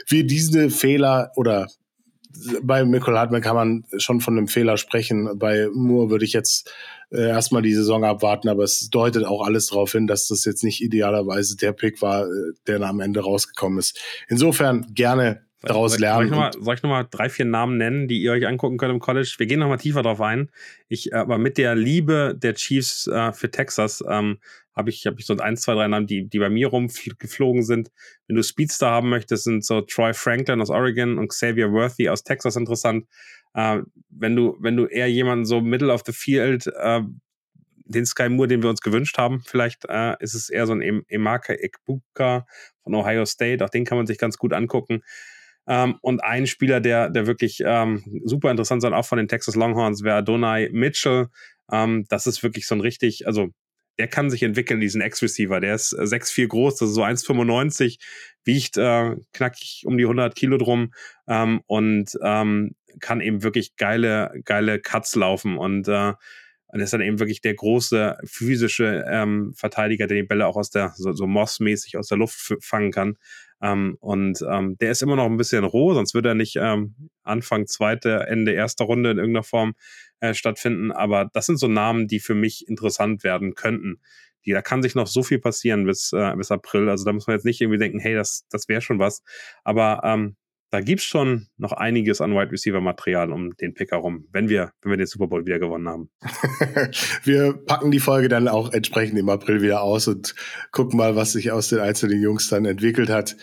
wir diese Fehler oder bei Michael Hartmann kann man schon von einem Fehler sprechen. Bei Moore würde ich jetzt äh, erstmal die Saison abwarten, aber es deutet auch alles darauf hin, dass das jetzt nicht idealerweise der Pick war, äh, der am Ende rausgekommen ist. Insofern gerne daraus lernen. Soll ich nochmal noch drei, vier Namen nennen, die ihr euch angucken könnt im College? Wir gehen nochmal tiefer drauf ein. Ich, aber mit der Liebe der Chiefs äh, für Texas ähm, habe ich, hab ich so ein, zwei, drei Namen, die, die bei mir rumgeflogen sind. Wenn du Speedster haben möchtest, sind so Troy Franklin aus Oregon und Xavier Worthy aus Texas interessant. Äh, wenn du, wenn du eher jemanden so middle of the field, äh, den Sky Moore, den wir uns gewünscht haben, vielleicht äh, ist es eher so ein Emaka Ekbuka von Ohio State. Auch den kann man sich ganz gut angucken. Ähm, und ein Spieler, der, der wirklich ähm, super interessant sein, auch von den Texas Longhorns, wäre Adonai Mitchell. Ähm, das ist wirklich so ein richtig, also der kann sich entwickeln, diesen Ex-Receiver. Der ist 6'4 groß, also so 1,95, wiegt äh, knackig um die 100 Kilo drum ähm, und ähm, kann eben wirklich geile, geile Cuts laufen und äh, und ist dann eben wirklich der große physische ähm, Verteidiger, der die Bälle auch aus der, so, so Moss-mäßig aus der Luft fangen kann. Ähm, und ähm, der ist immer noch ein bisschen roh, sonst würde er nicht ähm, Anfang zweite, Ende erster Runde in irgendeiner Form äh, stattfinden. Aber das sind so Namen, die für mich interessant werden könnten. Die, da kann sich noch so viel passieren bis, äh, bis April. Also da muss man jetzt nicht irgendwie denken, hey, das, das wäre schon was. Aber ähm, da gibt's schon noch einiges an Wide Receiver Material um den Pick herum, wenn wir, wenn wir den Super Bowl wieder gewonnen haben. [LAUGHS] wir packen die Folge dann auch entsprechend im April wieder aus und gucken mal, was sich aus den einzelnen Jungs dann entwickelt hat.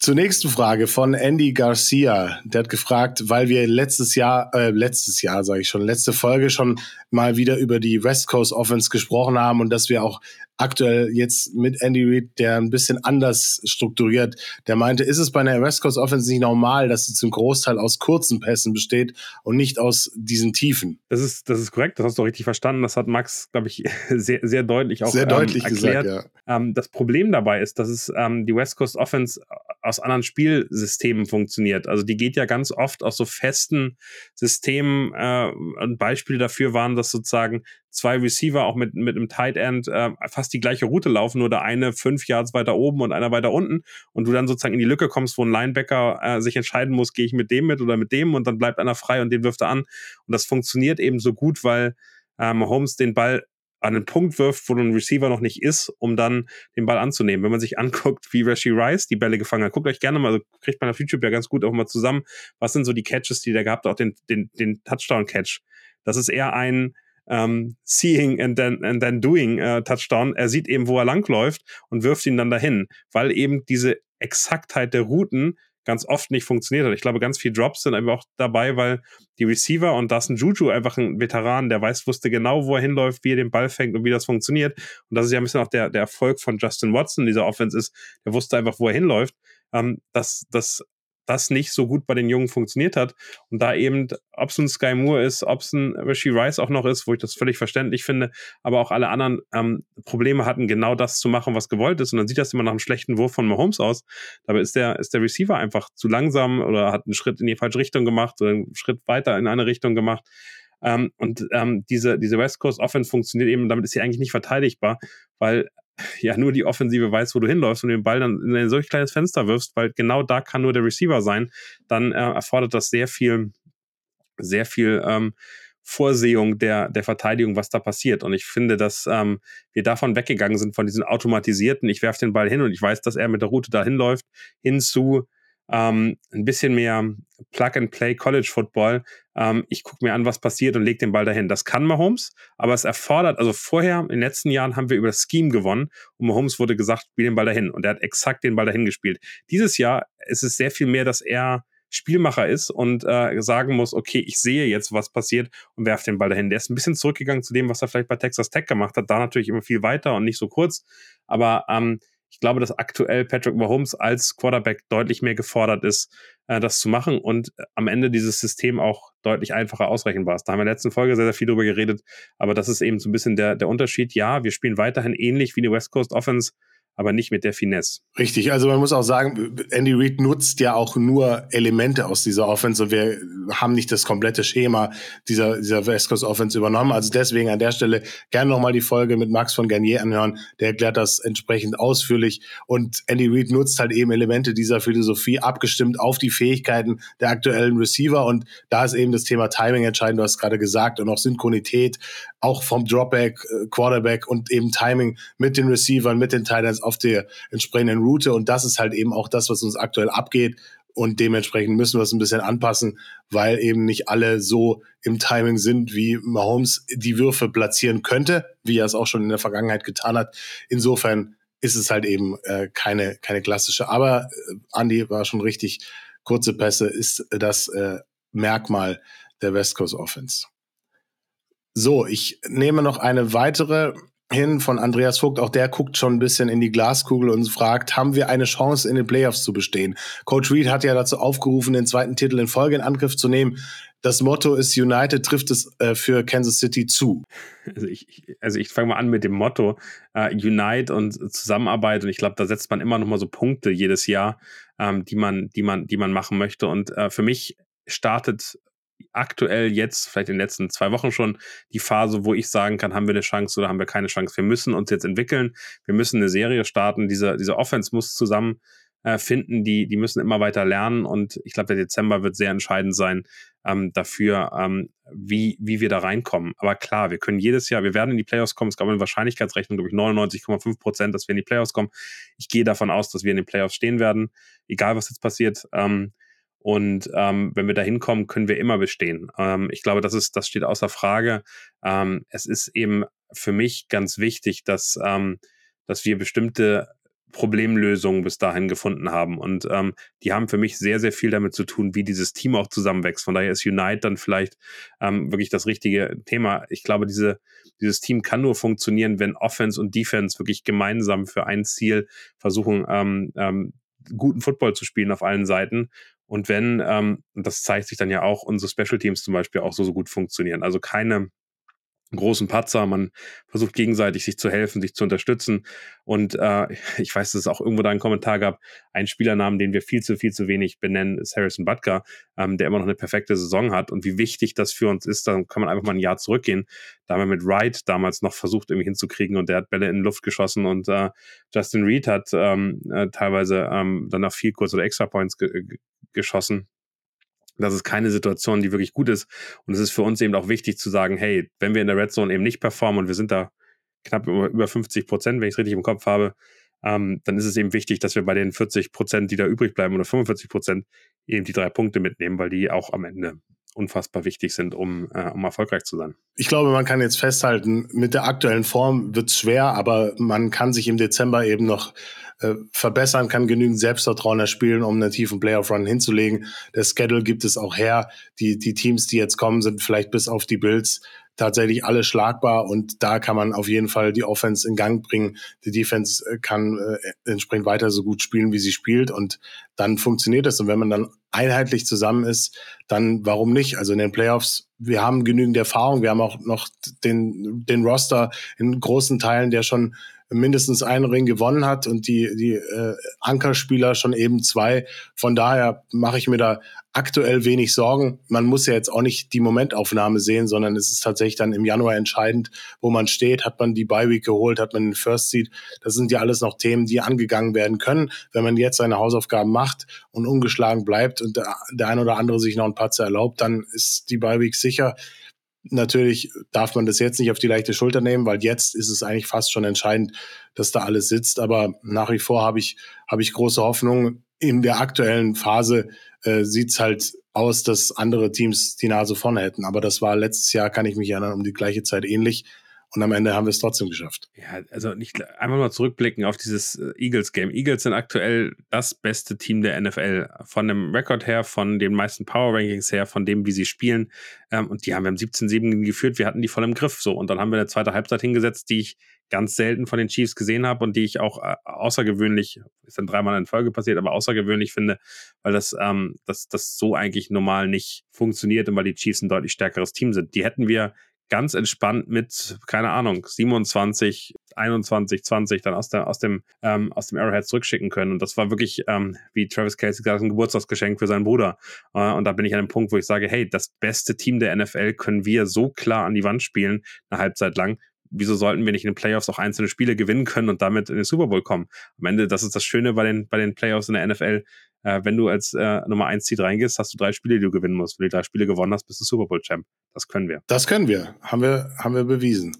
Zur nächsten Frage von Andy Garcia. Der hat gefragt, weil wir letztes Jahr, äh, letztes Jahr sage ich schon, letzte Folge schon mal wieder über die West Coast Offense gesprochen haben und dass wir auch aktuell jetzt mit Andy Reid, der ein bisschen anders strukturiert, der meinte, ist es bei einer West Coast Offense nicht normal, dass sie zum Großteil aus kurzen Pässen besteht und nicht aus diesen Tiefen? Das ist, das ist korrekt, das hast du richtig verstanden. Das hat Max, glaube ich, [LAUGHS] sehr, sehr deutlich auch sehr deutlich ähm, erklärt. Gesagt, ja. ähm, das Problem dabei ist, dass es ähm, die West Coast Offense aus anderen Spielsystemen funktioniert. Also die geht ja ganz oft aus so festen Systemen. Äh, ein Beispiel dafür waren, dass sozusagen zwei Receiver auch mit, mit einem Tight End äh, fast die gleiche Route laufen, nur der eine fünf Yards weiter oben und einer weiter unten und du dann sozusagen in die Lücke kommst, wo ein Linebacker äh, sich entscheiden muss, gehe ich mit dem mit oder mit dem und dann bleibt einer frei und den wirft er an. Und das funktioniert eben so gut, weil ähm, Holmes den Ball an einen Punkt wirft, wo ein Receiver noch nicht ist, um dann den Ball anzunehmen. Wenn man sich [LAUGHS] anguckt, wie Rashi Rice die Bälle gefangen hat, guckt euch gerne mal, also kriegt man auf YouTube ja ganz gut auch mal zusammen, was sind so die Catches, die der gehabt hat, auch den, den, den Touchdown-Catch. Das ist eher ein, ähm, Seeing and then, and then Doing äh, Touchdown. Er sieht eben, wo er langläuft und wirft ihn dann dahin, weil eben diese Exaktheit der Routen ganz oft nicht funktioniert hat. Ich glaube, ganz viele Drops sind einfach auch dabei, weil die Receiver und das ein Juju einfach ein Veteran, der weiß, wusste genau, wo er hinläuft, wie er den Ball fängt und wie das funktioniert. Und das ist ja ein bisschen auch der, der Erfolg von Justin Watson dieser Offense ist, der wusste einfach, wo er hinläuft. Ähm, das, das das nicht so gut bei den Jungen funktioniert hat. Und da eben, ob es ein Sky Moore ist, ob es ein Rishi Rice auch noch ist, wo ich das völlig verständlich finde, aber auch alle anderen ähm, Probleme hatten, genau das zu machen, was gewollt ist. Und dann sieht das immer nach einem schlechten Wurf von Mahomes aus. Dabei ist der, ist der Receiver einfach zu langsam oder hat einen Schritt in die falsche Richtung gemacht oder einen Schritt weiter in eine Richtung gemacht. Ähm, und ähm, diese, diese West Coast Offense funktioniert eben, damit ist sie eigentlich nicht verteidigbar, weil ja nur die Offensive weiß, wo du hinläufst und den Ball dann in ein solch kleines Fenster wirfst, weil genau da kann nur der Receiver sein, dann äh, erfordert das sehr viel, sehr viel ähm, Vorsehung der, der Verteidigung, was da passiert. Und ich finde, dass ähm, wir davon weggegangen sind, von diesen automatisierten, ich werfe den Ball hin und ich weiß, dass er mit der Route da hinläuft, hin zu ähm, ein bisschen mehr Plug-and-Play College Football. Ähm, ich gucke mir an, was passiert und lege den Ball dahin. Das kann Mahomes, aber es erfordert, also vorher, in den letzten Jahren haben wir über das Scheme gewonnen und Mahomes wurde gesagt, spiel den Ball dahin und er hat exakt den Ball dahin gespielt. Dieses Jahr ist es sehr viel mehr, dass er Spielmacher ist und äh, sagen muss, okay, ich sehe jetzt, was passiert und werfe den Ball dahin. Der ist ein bisschen zurückgegangen zu dem, was er vielleicht bei Texas Tech gemacht hat. Da natürlich immer viel weiter und nicht so kurz. Aber ähm, ich glaube, dass aktuell Patrick Mahomes als Quarterback deutlich mehr gefordert ist, äh, das zu machen und äh, am Ende dieses System auch deutlich einfacher ausrechenbar ist. Da haben wir in der letzten Folge sehr, sehr viel drüber geredet, aber das ist eben so ein bisschen der, der Unterschied. Ja, wir spielen weiterhin ähnlich wie die West Coast Offense aber nicht mit der Finesse. Richtig, also man muss auch sagen, Andy Reid nutzt ja auch nur Elemente aus dieser Offense und wir haben nicht das komplette Schema dieser, dieser West Coast Offense übernommen. Also deswegen an der Stelle gerne nochmal die Folge mit Max von Garnier anhören. Der erklärt das entsprechend ausführlich und Andy Reid nutzt halt eben Elemente dieser Philosophie abgestimmt auf die Fähigkeiten der aktuellen Receiver und da ist eben das Thema Timing entscheidend, du hast gerade gesagt und auch Synchronität, auch vom Dropback, äh, Quarterback und eben Timing mit den Receivern, mit den Titans auf der entsprechenden Route. Und das ist halt eben auch das, was uns aktuell abgeht. Und dementsprechend müssen wir es ein bisschen anpassen, weil eben nicht alle so im Timing sind, wie Mahomes die Würfe platzieren könnte, wie er es auch schon in der Vergangenheit getan hat. Insofern ist es halt eben äh, keine, keine klassische. Aber äh, Andy war schon richtig. Kurze Pässe ist das äh, Merkmal der West Coast Offense. So, ich nehme noch eine weitere hin von Andreas Vogt. Auch der guckt schon ein bisschen in die Glaskugel und fragt, haben wir eine Chance in den Playoffs zu bestehen? Coach Reed hat ja dazu aufgerufen, den zweiten Titel in Folge in Angriff zu nehmen. Das Motto ist United trifft es äh, für Kansas City zu. Also ich, also ich fange mal an mit dem Motto äh, Unite und Zusammenarbeit und ich glaube, da setzt man immer noch mal so Punkte jedes Jahr, ähm, die man, die man, die man machen möchte. Und äh, für mich startet aktuell jetzt, vielleicht in den letzten zwei Wochen schon, die Phase, wo ich sagen kann, haben wir eine Chance oder haben wir keine Chance. Wir müssen uns jetzt entwickeln, wir müssen eine Serie starten, diese, diese Offense muss zusammen äh, finden, die, die müssen immer weiter lernen und ich glaube, der Dezember wird sehr entscheidend sein ähm, dafür, ähm, wie, wie wir da reinkommen. Aber klar, wir können jedes Jahr, wir werden in die Playoffs kommen, es gab eine Wahrscheinlichkeitsrechnung, glaube ich, 99,5 Prozent, dass wir in die Playoffs kommen. Ich gehe davon aus, dass wir in den Playoffs stehen werden, egal was jetzt passiert. Ähm, und ähm, wenn wir da hinkommen, können wir immer bestehen. Ähm, ich glaube, das ist, das steht außer Frage. Ähm, es ist eben für mich ganz wichtig, dass, ähm, dass wir bestimmte Problemlösungen bis dahin gefunden haben. Und ähm, die haben für mich sehr, sehr viel damit zu tun, wie dieses Team auch zusammenwächst. Von daher ist Unite dann vielleicht ähm, wirklich das richtige Thema. Ich glaube, diese, dieses Team kann nur funktionieren, wenn Offense und Defense wirklich gemeinsam für ein Ziel versuchen, ähm, ähm, guten Football zu spielen auf allen Seiten. Und wenn, ähm, das zeigt sich dann ja auch, unsere Special Teams zum Beispiel auch so, so gut funktionieren. Also keine großen Patzer, man versucht gegenseitig sich zu helfen, sich zu unterstützen. Und äh, [LAUGHS] ich weiß, dass es auch irgendwo da einen Kommentar gab, ein Spielernamen, den wir viel zu, viel zu wenig benennen, ist Harrison Butker, ähm, der immer noch eine perfekte Saison hat. Und wie wichtig das für uns ist, dann kann man einfach mal ein Jahr zurückgehen. Da haben wir mit Wright damals noch versucht, irgendwie hinzukriegen und der hat Bälle in Luft geschossen und äh, Justin Reed hat ähm, äh, teilweise ähm, dann nach viel kurz oder Extra Points ge geschossen das ist keine Situation, die wirklich gut ist. Und es ist für uns eben auch wichtig zu sagen, hey, wenn wir in der Red Zone eben nicht performen und wir sind da knapp über 50 Prozent, wenn ich es richtig im Kopf habe, ähm, dann ist es eben wichtig, dass wir bei den 40 Prozent, die da übrig bleiben oder 45 Prozent, eben die drei Punkte mitnehmen, weil die auch am Ende unfassbar wichtig sind, um, äh, um erfolgreich zu sein. Ich glaube, man kann jetzt festhalten, mit der aktuellen Form wird es schwer, aber man kann sich im Dezember eben noch äh, verbessern, kann genügend Selbstvertrauen erspielen, um einen tiefen Playoff-Run hinzulegen. Der Schedule gibt es auch her. Die, die Teams, die jetzt kommen, sind vielleicht bis auf die Bills tatsächlich alle schlagbar und da kann man auf jeden Fall die Offense in Gang bringen. Die Defense äh, kann äh, entsprechend weiter so gut spielen, wie sie spielt und dann funktioniert das. Und wenn man dann einheitlich zusammen ist, dann warum nicht? Also in den Playoffs, wir haben genügend Erfahrung, wir haben auch noch den, den Roster in großen Teilen, der schon mindestens einen Ring gewonnen hat und die, die äh, Ankerspieler schon eben zwei. Von daher mache ich mir da aktuell wenig Sorgen. Man muss ja jetzt auch nicht die Momentaufnahme sehen, sondern es ist tatsächlich dann im Januar entscheidend, wo man steht. Hat man die Bye Week geholt, hat man den First Seed. Das sind ja alles noch Themen, die angegangen werden können. Wenn man jetzt seine Hausaufgaben macht und ungeschlagen bleibt und der, der ein oder andere sich noch ein Patzer erlaubt, dann ist die Bye Week sicher. Natürlich darf man das jetzt nicht auf die leichte Schulter nehmen, weil jetzt ist es eigentlich fast schon entscheidend, dass da alles sitzt. Aber nach wie vor habe ich, habe ich große Hoffnung. In der aktuellen Phase äh, sieht es halt aus, dass andere Teams die Nase vorne hätten. Aber das war letztes Jahr, kann ich mich erinnern, um die gleiche Zeit ähnlich. Und am Ende haben wir es trotzdem geschafft. Ja, also nicht einfach mal zurückblicken auf dieses äh, Eagles-Game. Eagles sind aktuell das beste Team der NFL. Von dem Rekord her, von den meisten Power-Rankings her, von dem, wie sie spielen. Ähm, und die haben wir im 17-7 geführt. Wir hatten die voll im Griff. So. Und dann haben wir eine zweite Halbzeit hingesetzt, die ich ganz selten von den Chiefs gesehen habe und die ich auch äh, außergewöhnlich, ist dann dreimal in Folge passiert, aber außergewöhnlich finde, weil das, ähm, das, das so eigentlich normal nicht funktioniert und weil die Chiefs ein deutlich stärkeres Team sind. Die hätten wir ganz entspannt mit, keine Ahnung, 27, 21, 20 dann aus, der, aus dem, ähm, aus dem Arrowhead zurückschicken können. Und das war wirklich, ähm, wie Travis Casey gesagt hat, ein Geburtstagsgeschenk für seinen Bruder. Äh, und da bin ich an dem Punkt, wo ich sage, hey, das beste Team der NFL können wir so klar an die Wand spielen, eine Halbzeit lang wieso sollten wir nicht in den Playoffs auch einzelne Spiele gewinnen können und damit in den Super Bowl kommen? Am Ende, das ist das Schöne bei den, bei den Playoffs in der NFL. Äh, wenn du als äh, Nummer 1 Seed reingehst, hast du drei Spiele, die du gewinnen musst. Wenn du drei Spiele gewonnen hast, bist du Super Bowl Champ. Das können wir. Das können wir. Haben wir, haben wir bewiesen.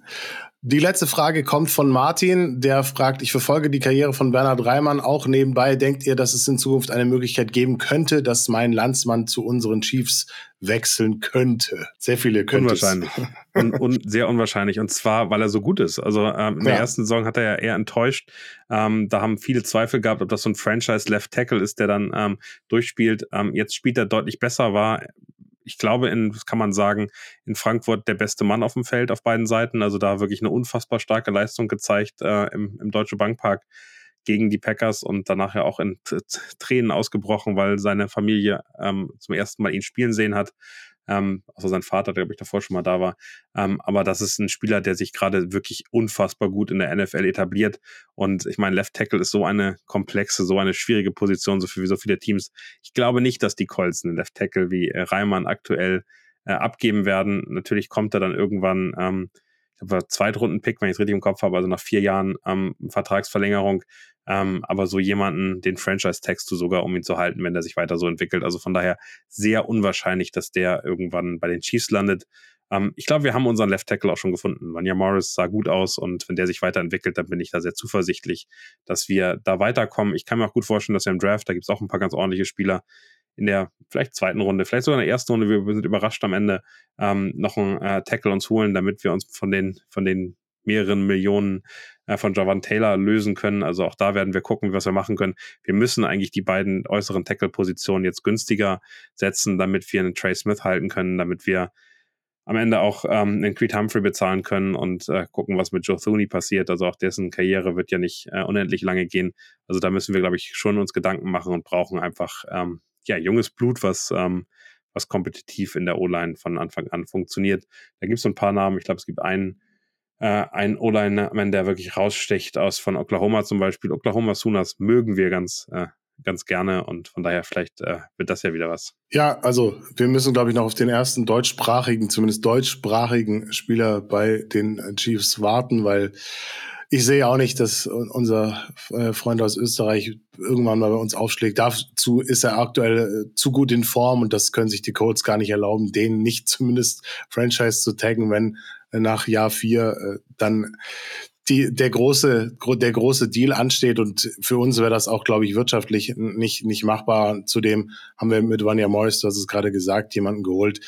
Die letzte Frage kommt von Martin, der fragt, ich verfolge die Karriere von Bernhard Reimann auch nebenbei. Denkt ihr, dass es in Zukunft eine Möglichkeit geben könnte, dass mein Landsmann zu unseren Chiefs wechseln könnte? Sehr viele können Unwahrscheinlich. und, und, sehr unwahrscheinlich. Und zwar, weil er so gut ist. Also ähm, in ja. der ersten Saison hat er ja eher enttäuscht. Ähm, da haben viele Zweifel gehabt, ob das so ein Franchise-Left Tackle ist, der dann ähm, durchspielt. Ähm, jetzt spielt er deutlich besser, war ich glaube, in, kann man sagen, in Frankfurt der beste Mann auf dem Feld auf beiden Seiten. Also da wirklich eine unfassbar starke Leistung gezeigt äh, im, im Deutsche Bankpark gegen die Packers und danach ja auch in Tränen ausgebrochen, weil seine Familie ähm, zum ersten Mal ihn spielen sehen hat. Ähm, also sein Vater, der glaube ich davor schon mal da war. Ähm, aber das ist ein Spieler, der sich gerade wirklich unfassbar gut in der NFL etabliert. Und ich meine, Left Tackle ist so eine komplexe, so eine schwierige Position, so für so viele Teams. Ich glaube nicht, dass die Colts einen Left Tackle wie äh, Reimann aktuell äh, abgeben werden. Natürlich kommt er dann irgendwann, ähm, ich glaube, Zweitrunden-Pick, wenn ich es richtig im Kopf habe, also nach vier Jahren ähm, Vertragsverlängerung. Ähm, aber so jemanden, den Franchise-Text du sogar, um ihn zu halten, wenn der sich weiter so entwickelt. Also von daher sehr unwahrscheinlich, dass der irgendwann bei den Chiefs landet. Ähm, ich glaube, wir haben unseren Left Tackle auch schon gefunden. Vanya Morris sah gut aus und wenn der sich weiterentwickelt, dann bin ich da sehr zuversichtlich, dass wir da weiterkommen. Ich kann mir auch gut vorstellen, dass wir im Draft, da gibt es auch ein paar ganz ordentliche Spieler, in der vielleicht zweiten Runde, vielleicht sogar in der ersten Runde, wir sind überrascht am Ende, ähm, noch einen äh, Tackle uns holen, damit wir uns von den, von den mehreren Millionen äh, von Javan Taylor lösen können. Also auch da werden wir gucken, was wir machen können. Wir müssen eigentlich die beiden äußeren Tackle-Positionen jetzt günstiger setzen, damit wir einen Trey Smith halten können, damit wir am Ende auch ähm, einen Creed Humphrey bezahlen können und äh, gucken, was mit Joe Thuney passiert. Also auch dessen Karriere wird ja nicht äh, unendlich lange gehen. Also da müssen wir, glaube ich, schon uns Gedanken machen und brauchen einfach ähm, ja junges Blut, was ähm, was kompetitiv in der O-Line von Anfang an funktioniert. Da gibt es so ein paar Namen. Ich glaube, es gibt einen äh, ein O-Lineman, der wirklich rausstecht aus von Oklahoma zum Beispiel. Oklahoma Sooners mögen wir ganz, äh, ganz gerne und von daher vielleicht äh, wird das ja wieder was. Ja, also wir müssen, glaube ich, noch auf den ersten deutschsprachigen, zumindest deutschsprachigen Spieler bei den Chiefs warten, weil ich sehe auch nicht, dass unser äh, Freund aus Österreich irgendwann mal bei uns aufschlägt. Dazu ist er aktuell äh, zu gut in Form und das können sich die Colts gar nicht erlauben, den nicht [LAUGHS] zumindest Franchise zu taggen, wenn nach Jahr vier äh, dann die, der große, der große Deal ansteht und für uns wäre das auch, glaube ich, wirtschaftlich nicht, nicht machbar. Zudem haben wir mit Vanya Morris, du hast es gerade gesagt, jemanden geholt,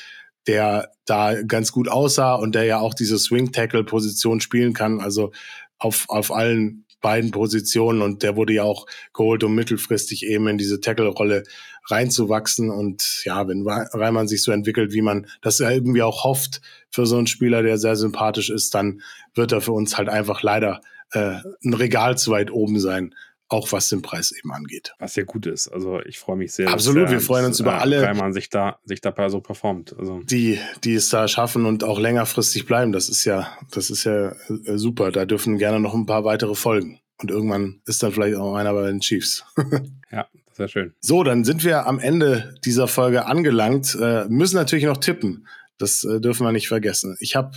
der da ganz gut aussah und der ja auch diese Swing-Tackle-Position spielen kann, also auf, auf allen beiden Positionen und der wurde ja auch geholt, um mittelfristig eben in diese Tackle-Rolle reinzuwachsen. Und ja, wenn Reimann sich so entwickelt, wie man das ja irgendwie auch hofft für so einen Spieler, der sehr sympathisch ist, dann wird er für uns halt einfach leider äh, ein Regal zu weit oben sein auch was den Preis eben angeht. Was ja gut ist. Also ich freue mich sehr. Absolut, dass, wir freuen uns über äh, alle, weil man sich da, sich da so performt. Also. Die, die es da schaffen und auch längerfristig bleiben. Das ist ja, das ist ja äh, super. Da dürfen gerne noch ein paar weitere folgen. Und irgendwann ist dann vielleicht auch einer bei den Chiefs. [LAUGHS] ja, sehr schön. So, dann sind wir am Ende dieser Folge angelangt. Äh, müssen natürlich noch tippen. Das äh, dürfen wir nicht vergessen. Ich habe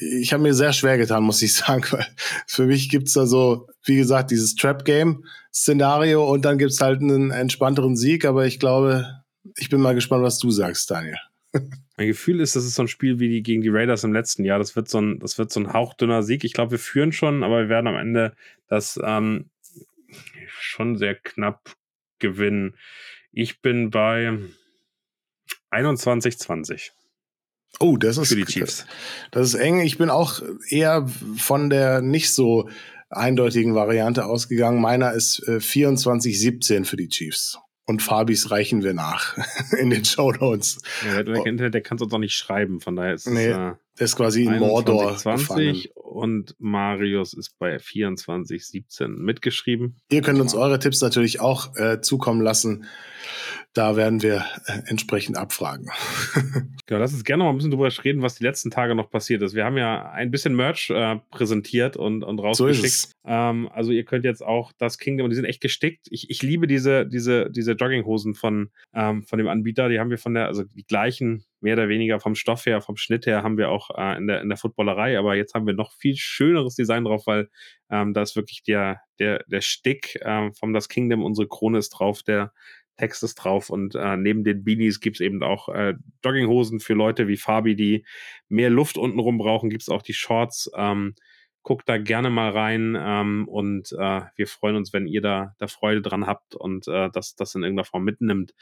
ich habe mir sehr schwer getan, muss ich [LAUGHS] sagen, weil für mich gibt's da so, wie gesagt, dieses Trap-Game-Szenario und dann gibt's halt einen entspannteren Sieg, aber ich glaube, ich bin mal gespannt, was du sagst, Daniel. [LAUGHS] Mein Gefühl ist, das ist so ein Spiel wie die gegen die Raiders im letzten Jahr. Das wird so ein, das wird so ein hauchdünner Sieg. Ich glaube, wir führen schon, aber wir werden am Ende das ähm, schon sehr knapp gewinnen. Ich bin bei 21-20. Oh, das ist für die Chiefs. Das ist eng. Ich bin auch eher von der nicht so eindeutigen Variante ausgegangen. Meiner ist äh, 24-17 für die Chiefs. Und Fabis reichen wir nach [LAUGHS] in den Show Notes. Ja, der, der, der kann es uns auch nicht schreiben, von daher ist nee, es. Äh, der ist quasi in Mordor 20 gefallen. und Marius ist bei 2417 mitgeschrieben. Ihr könnt uns eure Tipps natürlich auch äh, zukommen lassen. Da werden wir äh, entsprechend abfragen. [LAUGHS] genau, lass uns gerne noch ein bisschen drüber reden, was die letzten Tage noch passiert ist. Wir haben ja ein bisschen Merch äh, präsentiert und, und rausgeschickt. So ähm, also ihr könnt jetzt auch das Kingdom, die sind echt gestickt. Ich, ich liebe diese, diese, diese Jogginghosen von, ähm, von dem Anbieter. Die haben wir von der, also die gleichen mehr oder weniger vom Stoff her, vom Schnitt her haben wir auch äh, in, der, in der Footballerei, aber jetzt haben wir noch viel schöneres Design drauf, weil ähm, da ist wirklich der, der, der Stick ähm, vom Das Kingdom, unsere Krone ist drauf, der Text ist drauf und äh, neben den Beanies gibt's eben auch äh, Jogginghosen für Leute wie Fabi, die mehr Luft untenrum brauchen, gibt's auch die Shorts. Ähm, guckt da gerne mal rein ähm, und äh, wir freuen uns, wenn ihr da, da Freude dran habt und äh, das, das in irgendeiner Form mitnimmt.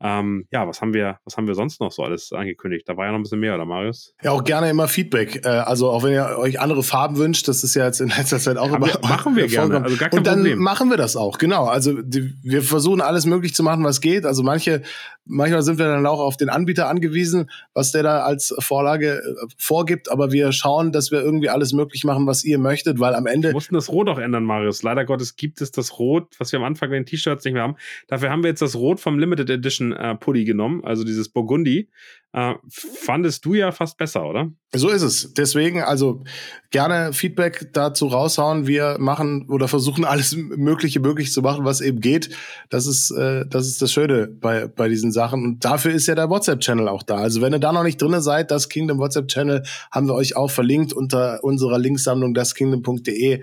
Ähm, ja, was haben wir, was haben wir sonst noch so alles angekündigt? Da war ja noch ein bisschen mehr, oder Marius? Ja, auch gerne immer Feedback. Äh, also auch wenn ihr euch andere Farben wünscht, das ist ja jetzt in letzter Zeit auch immer. Machen wir [LAUGHS] gerne. Also gar kein Und dann Problem. machen wir das auch, genau. Also die, wir versuchen alles möglich zu machen, was geht. Also manche, manchmal sind wir dann auch auf den Anbieter angewiesen, was der da als Vorlage äh, vorgibt, aber wir schauen, dass wir irgendwie alles möglich machen, was ihr möchtet, weil am Ende. Wir mussten das Rot auch ändern, Marius. Leider Gottes gibt es das Rot, was wir am Anfang bei den T-Shirts nicht mehr haben. Dafür haben wir jetzt das Rot vom Limited Edition äh, Pulli genommen, also dieses Burgundi. Äh, fandest du ja fast besser, oder? So ist es. Deswegen, also gerne Feedback dazu raushauen. Wir machen oder versuchen alles Mögliche möglich zu machen, was eben geht. Das ist, äh, das ist das Schöne bei, bei diesen Sachen. Und dafür ist ja der WhatsApp-Channel auch da. Also wenn ihr da noch nicht drin seid, das Kingdom WhatsApp-Channel haben wir euch auch verlinkt unter unserer Linksammlung daskingdom.de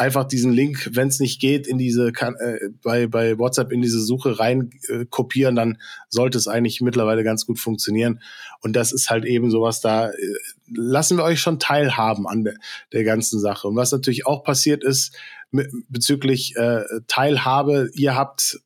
einfach diesen Link, wenn es nicht geht, in diese äh, bei bei WhatsApp in diese Suche rein äh, kopieren, dann sollte es eigentlich mittlerweile ganz gut funktionieren. Und das ist halt eben sowas da. Äh, lassen wir euch schon teilhaben an der, der ganzen Sache. Und was natürlich auch passiert ist bezüglich äh, Teilhabe, ihr habt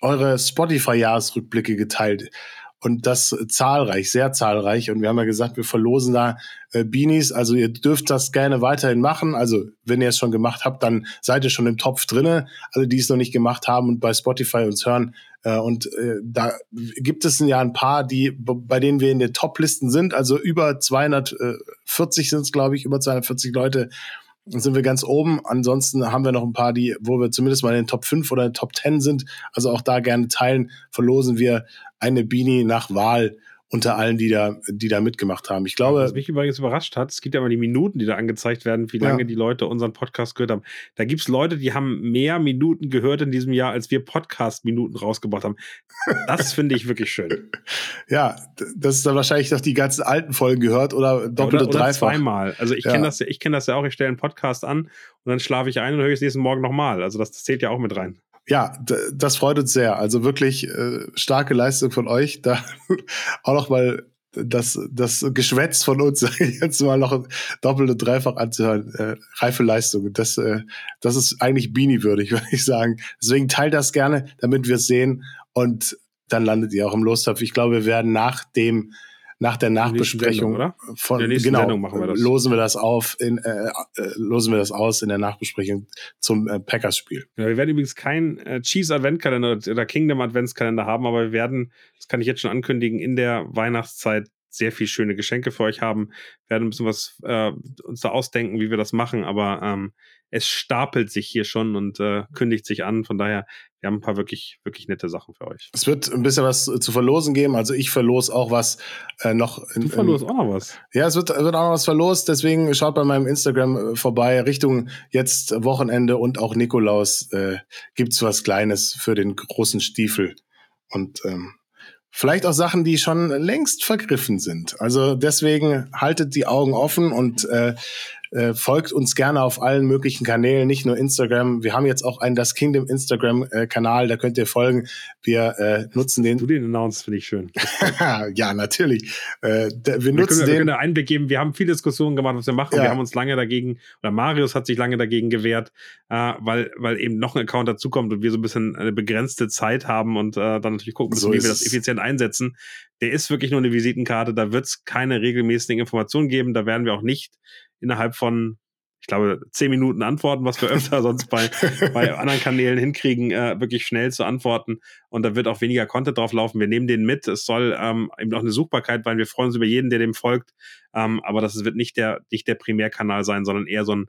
eure Spotify-Jahresrückblicke geteilt und das zahlreich, sehr zahlreich. Und wir haben ja gesagt, wir verlosen da äh, Beanies. Also ihr dürft das gerne weiterhin machen. Also wenn ihr es schon gemacht habt, dann seid ihr schon im Topf drinne. Alle, die es noch nicht gemacht haben und bei Spotify uns hören. Äh, und äh, da gibt es ja ein paar, die bei denen wir in den Top-Listen sind. Also über 240 sind es, glaube ich, über 240 Leute sind wir ganz oben. Ansonsten haben wir noch ein paar, die, wo wir zumindest mal in den Top 5 oder Top 10 sind. Also auch da gerne teilen. Verlosen wir eine Beanie nach Wahl unter allen, die da, die da mitgemacht haben. Ich glaube. Was mich übrigens überrascht hat, es gibt ja immer die Minuten, die da angezeigt werden, wie lange ja. die Leute unseren Podcast gehört haben. Da gibt es Leute, die haben mehr Minuten gehört in diesem Jahr, als wir Podcast-Minuten rausgebracht haben. Das [LAUGHS] finde ich wirklich schön. Ja, das ist dann wahrscheinlich doch die ganzen alten Folgen gehört oder doppelt oder, oder dreifach. zweimal. Also ich ja. kenne das ja, ich kenne das ja auch. Ich stelle einen Podcast an und dann schlafe ich ein und höre es nächsten Morgen nochmal. Also das, das zählt ja auch mit rein. Ja, das freut uns sehr. Also wirklich äh, starke Leistung von euch. Da [LAUGHS] auch noch mal das, das Geschwätz von uns [LAUGHS] jetzt mal noch doppelt und dreifach anzuhören. Äh, reife Leistung. Das, äh, das ist eigentlich Beanie-würdig, [LAUGHS] würde ich sagen. Deswegen teilt das gerne, damit wir es sehen. Und dann landet ihr auch im Lostopf. Ich glaube, wir werden nach dem nach der Nachbesprechung Sendung, von genau wir losen wir das auf in äh, äh, losen wir das aus in der Nachbesprechung zum äh, Packers Spiel. Ja, wir werden übrigens kein äh, Cheese Adventkalender oder Kingdom Adventskalender haben, aber wir werden, das kann ich jetzt schon ankündigen, in der Weihnachtszeit sehr viel schöne Geschenke für euch haben. Wir werden ein bisschen was äh, uns da ausdenken, wie wir das machen, aber ähm, es stapelt sich hier schon und äh, kündigt sich an. Von daher, wir haben ein paar wirklich, wirklich nette Sachen für euch. Es wird ein bisschen was zu verlosen geben. Also ich verlose auch was äh, noch. In, du verlosst auch noch was. Ja, es wird, wird auch noch was verlost. Deswegen schaut bei meinem Instagram äh, vorbei. Richtung jetzt Wochenende und auch Nikolaus äh, gibt's was Kleines für den großen Stiefel. Und ähm, vielleicht auch Sachen, die schon längst vergriffen sind. Also deswegen haltet die Augen offen und äh, äh, folgt uns gerne auf allen möglichen Kanälen, nicht nur Instagram. Wir haben jetzt auch einen Das Kingdom Instagram-Kanal, äh, da könnt ihr folgen. Wir äh, nutzen den. Du den announced, finde ich schön. [LAUGHS] ja, natürlich. Äh, wir, wir nutzen können, den. Wir können Einblick geben. Wir haben viele Diskussionen gemacht, was wir machen. Ja. Wir haben uns lange dagegen, oder Marius hat sich lange dagegen gewehrt, äh, weil, weil eben noch ein Account dazukommt und wir so ein bisschen eine begrenzte Zeit haben und äh, dann natürlich gucken müssen, so wie wir das effizient einsetzen. Der ist wirklich nur eine Visitenkarte. Da wird es keine regelmäßigen Informationen geben. Da werden wir auch nicht innerhalb von, ich glaube, zehn Minuten antworten, was wir öfter sonst bei, [LAUGHS] bei anderen Kanälen hinkriegen, äh, wirklich schnell zu antworten. Und da wird auch weniger Content drauf laufen. Wir nehmen den mit. Es soll ähm, eben auch eine Suchbarkeit, weil wir freuen uns über jeden, der dem folgt. Ähm, aber das wird nicht der, nicht der Primärkanal sein, sondern eher so ein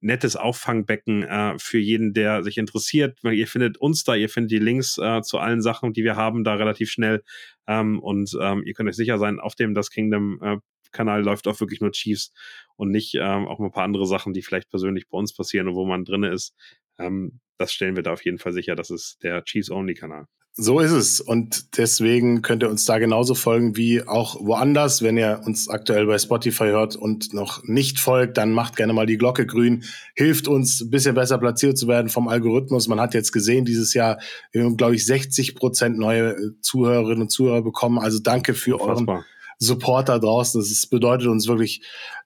nettes Auffangbecken äh, für jeden, der sich interessiert. Ihr findet uns da, ihr findet die Links äh, zu allen Sachen, die wir haben, da relativ schnell. Ähm, und ähm, ihr könnt euch sicher sein, auf dem Das Kingdom äh, Kanal läuft auch wirklich nur Chiefs und nicht ähm, auch ein paar andere Sachen, die vielleicht persönlich bei uns passieren und wo man drin ist. Ähm, das stellen wir da auf jeden Fall sicher. Das ist der Chiefs-Only-Kanal. So ist es. Und deswegen könnt ihr uns da genauso folgen wie auch woanders. Wenn ihr uns aktuell bei Spotify hört und noch nicht folgt, dann macht gerne mal die Glocke grün. Hilft uns, ein bisschen besser platziert zu werden vom Algorithmus. Man hat jetzt gesehen, dieses Jahr, wir haben, glaube ich, 60 Prozent neue äh, Zuhörerinnen und Zuhörer bekommen. Also danke für Unfassbar. euren Support da draußen. Das bedeutet uns wirklich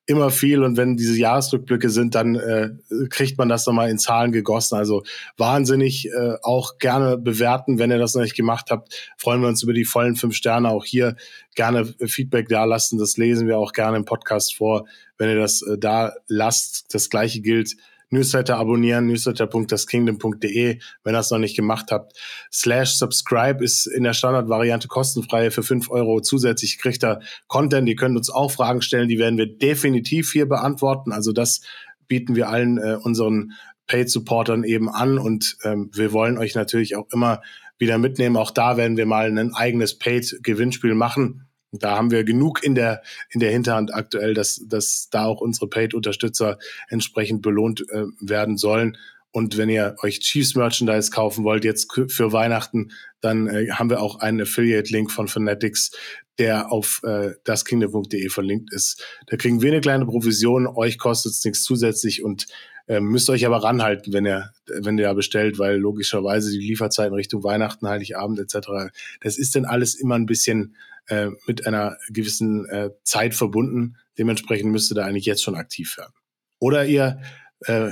immer viel und wenn diese Jahresrückblicke sind, dann äh, kriegt man das nochmal in Zahlen gegossen. Also wahnsinnig äh, auch gerne bewerten, wenn ihr das noch nicht gemacht habt. Freuen wir uns über die vollen fünf Sterne. Auch hier gerne Feedback da lassen. Das lesen wir auch gerne im Podcast vor, wenn ihr das äh, da lasst. Das gleiche gilt Newsletter abonnieren, newsletter.daskingdom.de, wenn ihr das noch nicht gemacht habt. Slash subscribe ist in der Standardvariante kostenfrei für fünf Euro zusätzlich kriegt ihr Content. Ihr könnt uns auch Fragen stellen, die werden wir definitiv hier beantworten. Also das bieten wir allen äh, unseren Paid-Supportern eben an und ähm, wir wollen euch natürlich auch immer wieder mitnehmen. Auch da werden wir mal ein eigenes Paid-Gewinnspiel machen da haben wir genug in der, in der Hinterhand aktuell, dass, dass da auch unsere Paid-Unterstützer entsprechend belohnt äh, werden sollen. Und wenn ihr euch Chiefs Merchandise kaufen wollt, jetzt für Weihnachten, dann äh, haben wir auch einen Affiliate-Link von Fanatics, der auf äh, daskingdom.de verlinkt ist. Da kriegen wir eine kleine Provision, euch kostet es nichts zusätzlich und äh, müsst euch aber ranhalten, wenn ihr, wenn ihr da bestellt, weil logischerweise die Lieferzeiten Richtung Weihnachten, Heiligabend etc., das ist dann alles immer ein bisschen äh, mit einer gewissen äh, Zeit verbunden. Dementsprechend müsste da eigentlich jetzt schon aktiv werden. Oder ihr äh,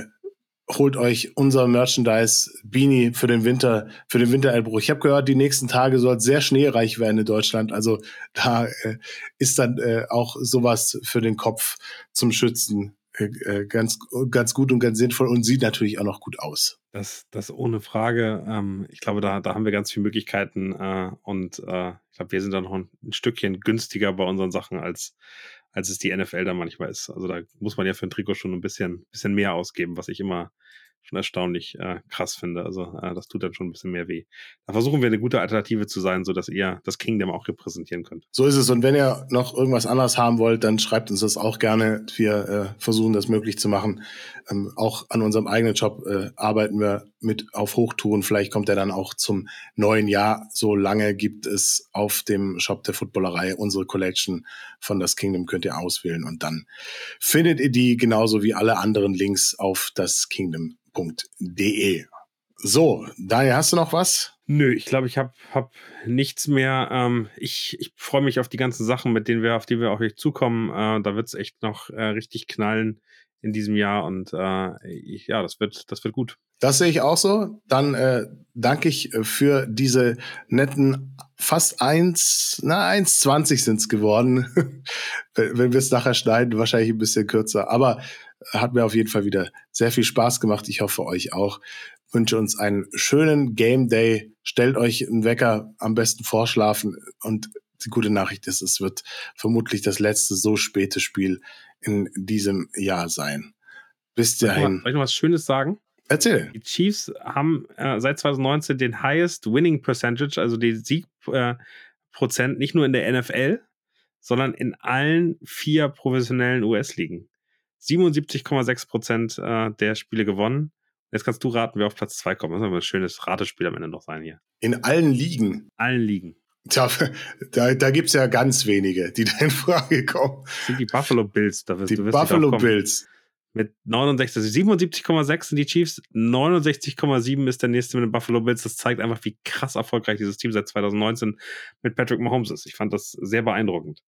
holt euch unser Merchandise Beanie für den Winter, für den Wintereinbruch. Ich habe gehört, die nächsten Tage soll es sehr schneereich werden in Deutschland. Also da äh, ist dann äh, auch sowas für den Kopf zum Schützen äh, äh, ganz, ganz gut und ganz sinnvoll und sieht natürlich auch noch gut aus. Das, das ohne Frage. Ähm, ich glaube, da, da haben wir ganz viele Möglichkeiten und ich glaube, wir sind da noch ein, ein, Stückchen günstiger bei unseren Sachen als, als es die NFL da manchmal ist. Also da muss man ja für ein Trikot schon ein bisschen, bisschen mehr ausgeben, was ich immer schon erstaunlich äh, krass finde. Also äh, das tut dann schon ein bisschen mehr weh. Da versuchen wir eine gute Alternative zu sein, so dass ihr das Kingdom auch repräsentieren könnt. So ist es. Und wenn ihr noch irgendwas anderes haben wollt, dann schreibt uns das auch gerne. Wir äh, versuchen das möglich zu machen. Ähm, auch an unserem eigenen Job äh, arbeiten wir mit auf Hochtouren. Vielleicht kommt er dann auch zum neuen Jahr. So lange gibt es auf dem Shop der Footballerei unsere Collection von das Kingdom könnt ihr auswählen und dann findet ihr die genauso wie alle anderen Links auf das Kingdom www.de. So, Daniel, hast du noch was? Nö, ich glaube, ich habe hab nichts mehr. Ähm, ich ich freue mich auf die ganzen Sachen, mit denen wir, auf die wir auch euch zukommen. Äh, da wird es echt noch äh, richtig knallen in diesem Jahr und äh, ich, ja, das wird, das wird gut. Das sehe ich auch so. Dann äh, danke ich äh, für diese netten fast eins, na eins zwanzig sind es geworden. [LAUGHS] Wenn wir es nachher schneiden, wahrscheinlich ein bisschen kürzer. Aber hat mir auf jeden Fall wieder sehr viel Spaß gemacht. Ich hoffe euch auch. Wünsche uns einen schönen Game Day. Stellt euch einen Wecker, am besten vorschlafen. Und die gute Nachricht ist, es wird vermutlich das letzte so späte Spiel in diesem Jahr sein. Bis dahin. Soll ich noch was Schönes sagen? Erzähl. Die Chiefs haben äh, seit 2019 den highest winning percentage, also die Siegprozent, äh, nicht nur in der NFL, sondern in allen vier professionellen US-Ligen. 77,6 Prozent äh, der Spiele gewonnen. Jetzt kannst du raten, wer auf Platz 2 kommt. Das aber ein schönes Ratespiel am Ende noch sein hier. In allen Ligen? Allen Ligen. Tja, da, da gibt es ja ganz wenige, die [LAUGHS] da in Frage kommen. Das sind die Buffalo Bills. Da wirst, die du wirst Buffalo Bills. Mit 69, 77,6 sind die Chiefs, 69,7 ist der nächste mit den Buffalo Bills. Das zeigt einfach, wie krass erfolgreich dieses Team seit 2019 mit Patrick Mahomes ist. Ich fand das sehr beeindruckend.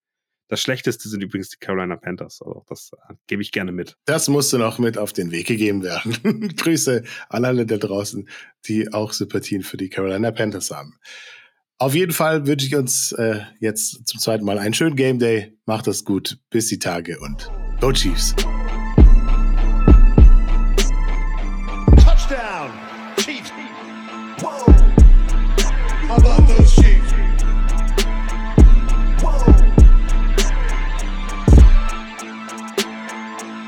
Das Schlechteste sind übrigens die Carolina Panthers. Also das äh, gebe ich gerne mit. Das musste noch mit auf den Weg gegeben werden. [LAUGHS] Grüße an alle da draußen, die auch Sympathien für die Carolina Panthers haben. Auf jeden Fall wünsche ich uns äh, jetzt zum zweiten Mal einen schönen Game Day. Macht das gut. Bis die Tage und Go Chiefs.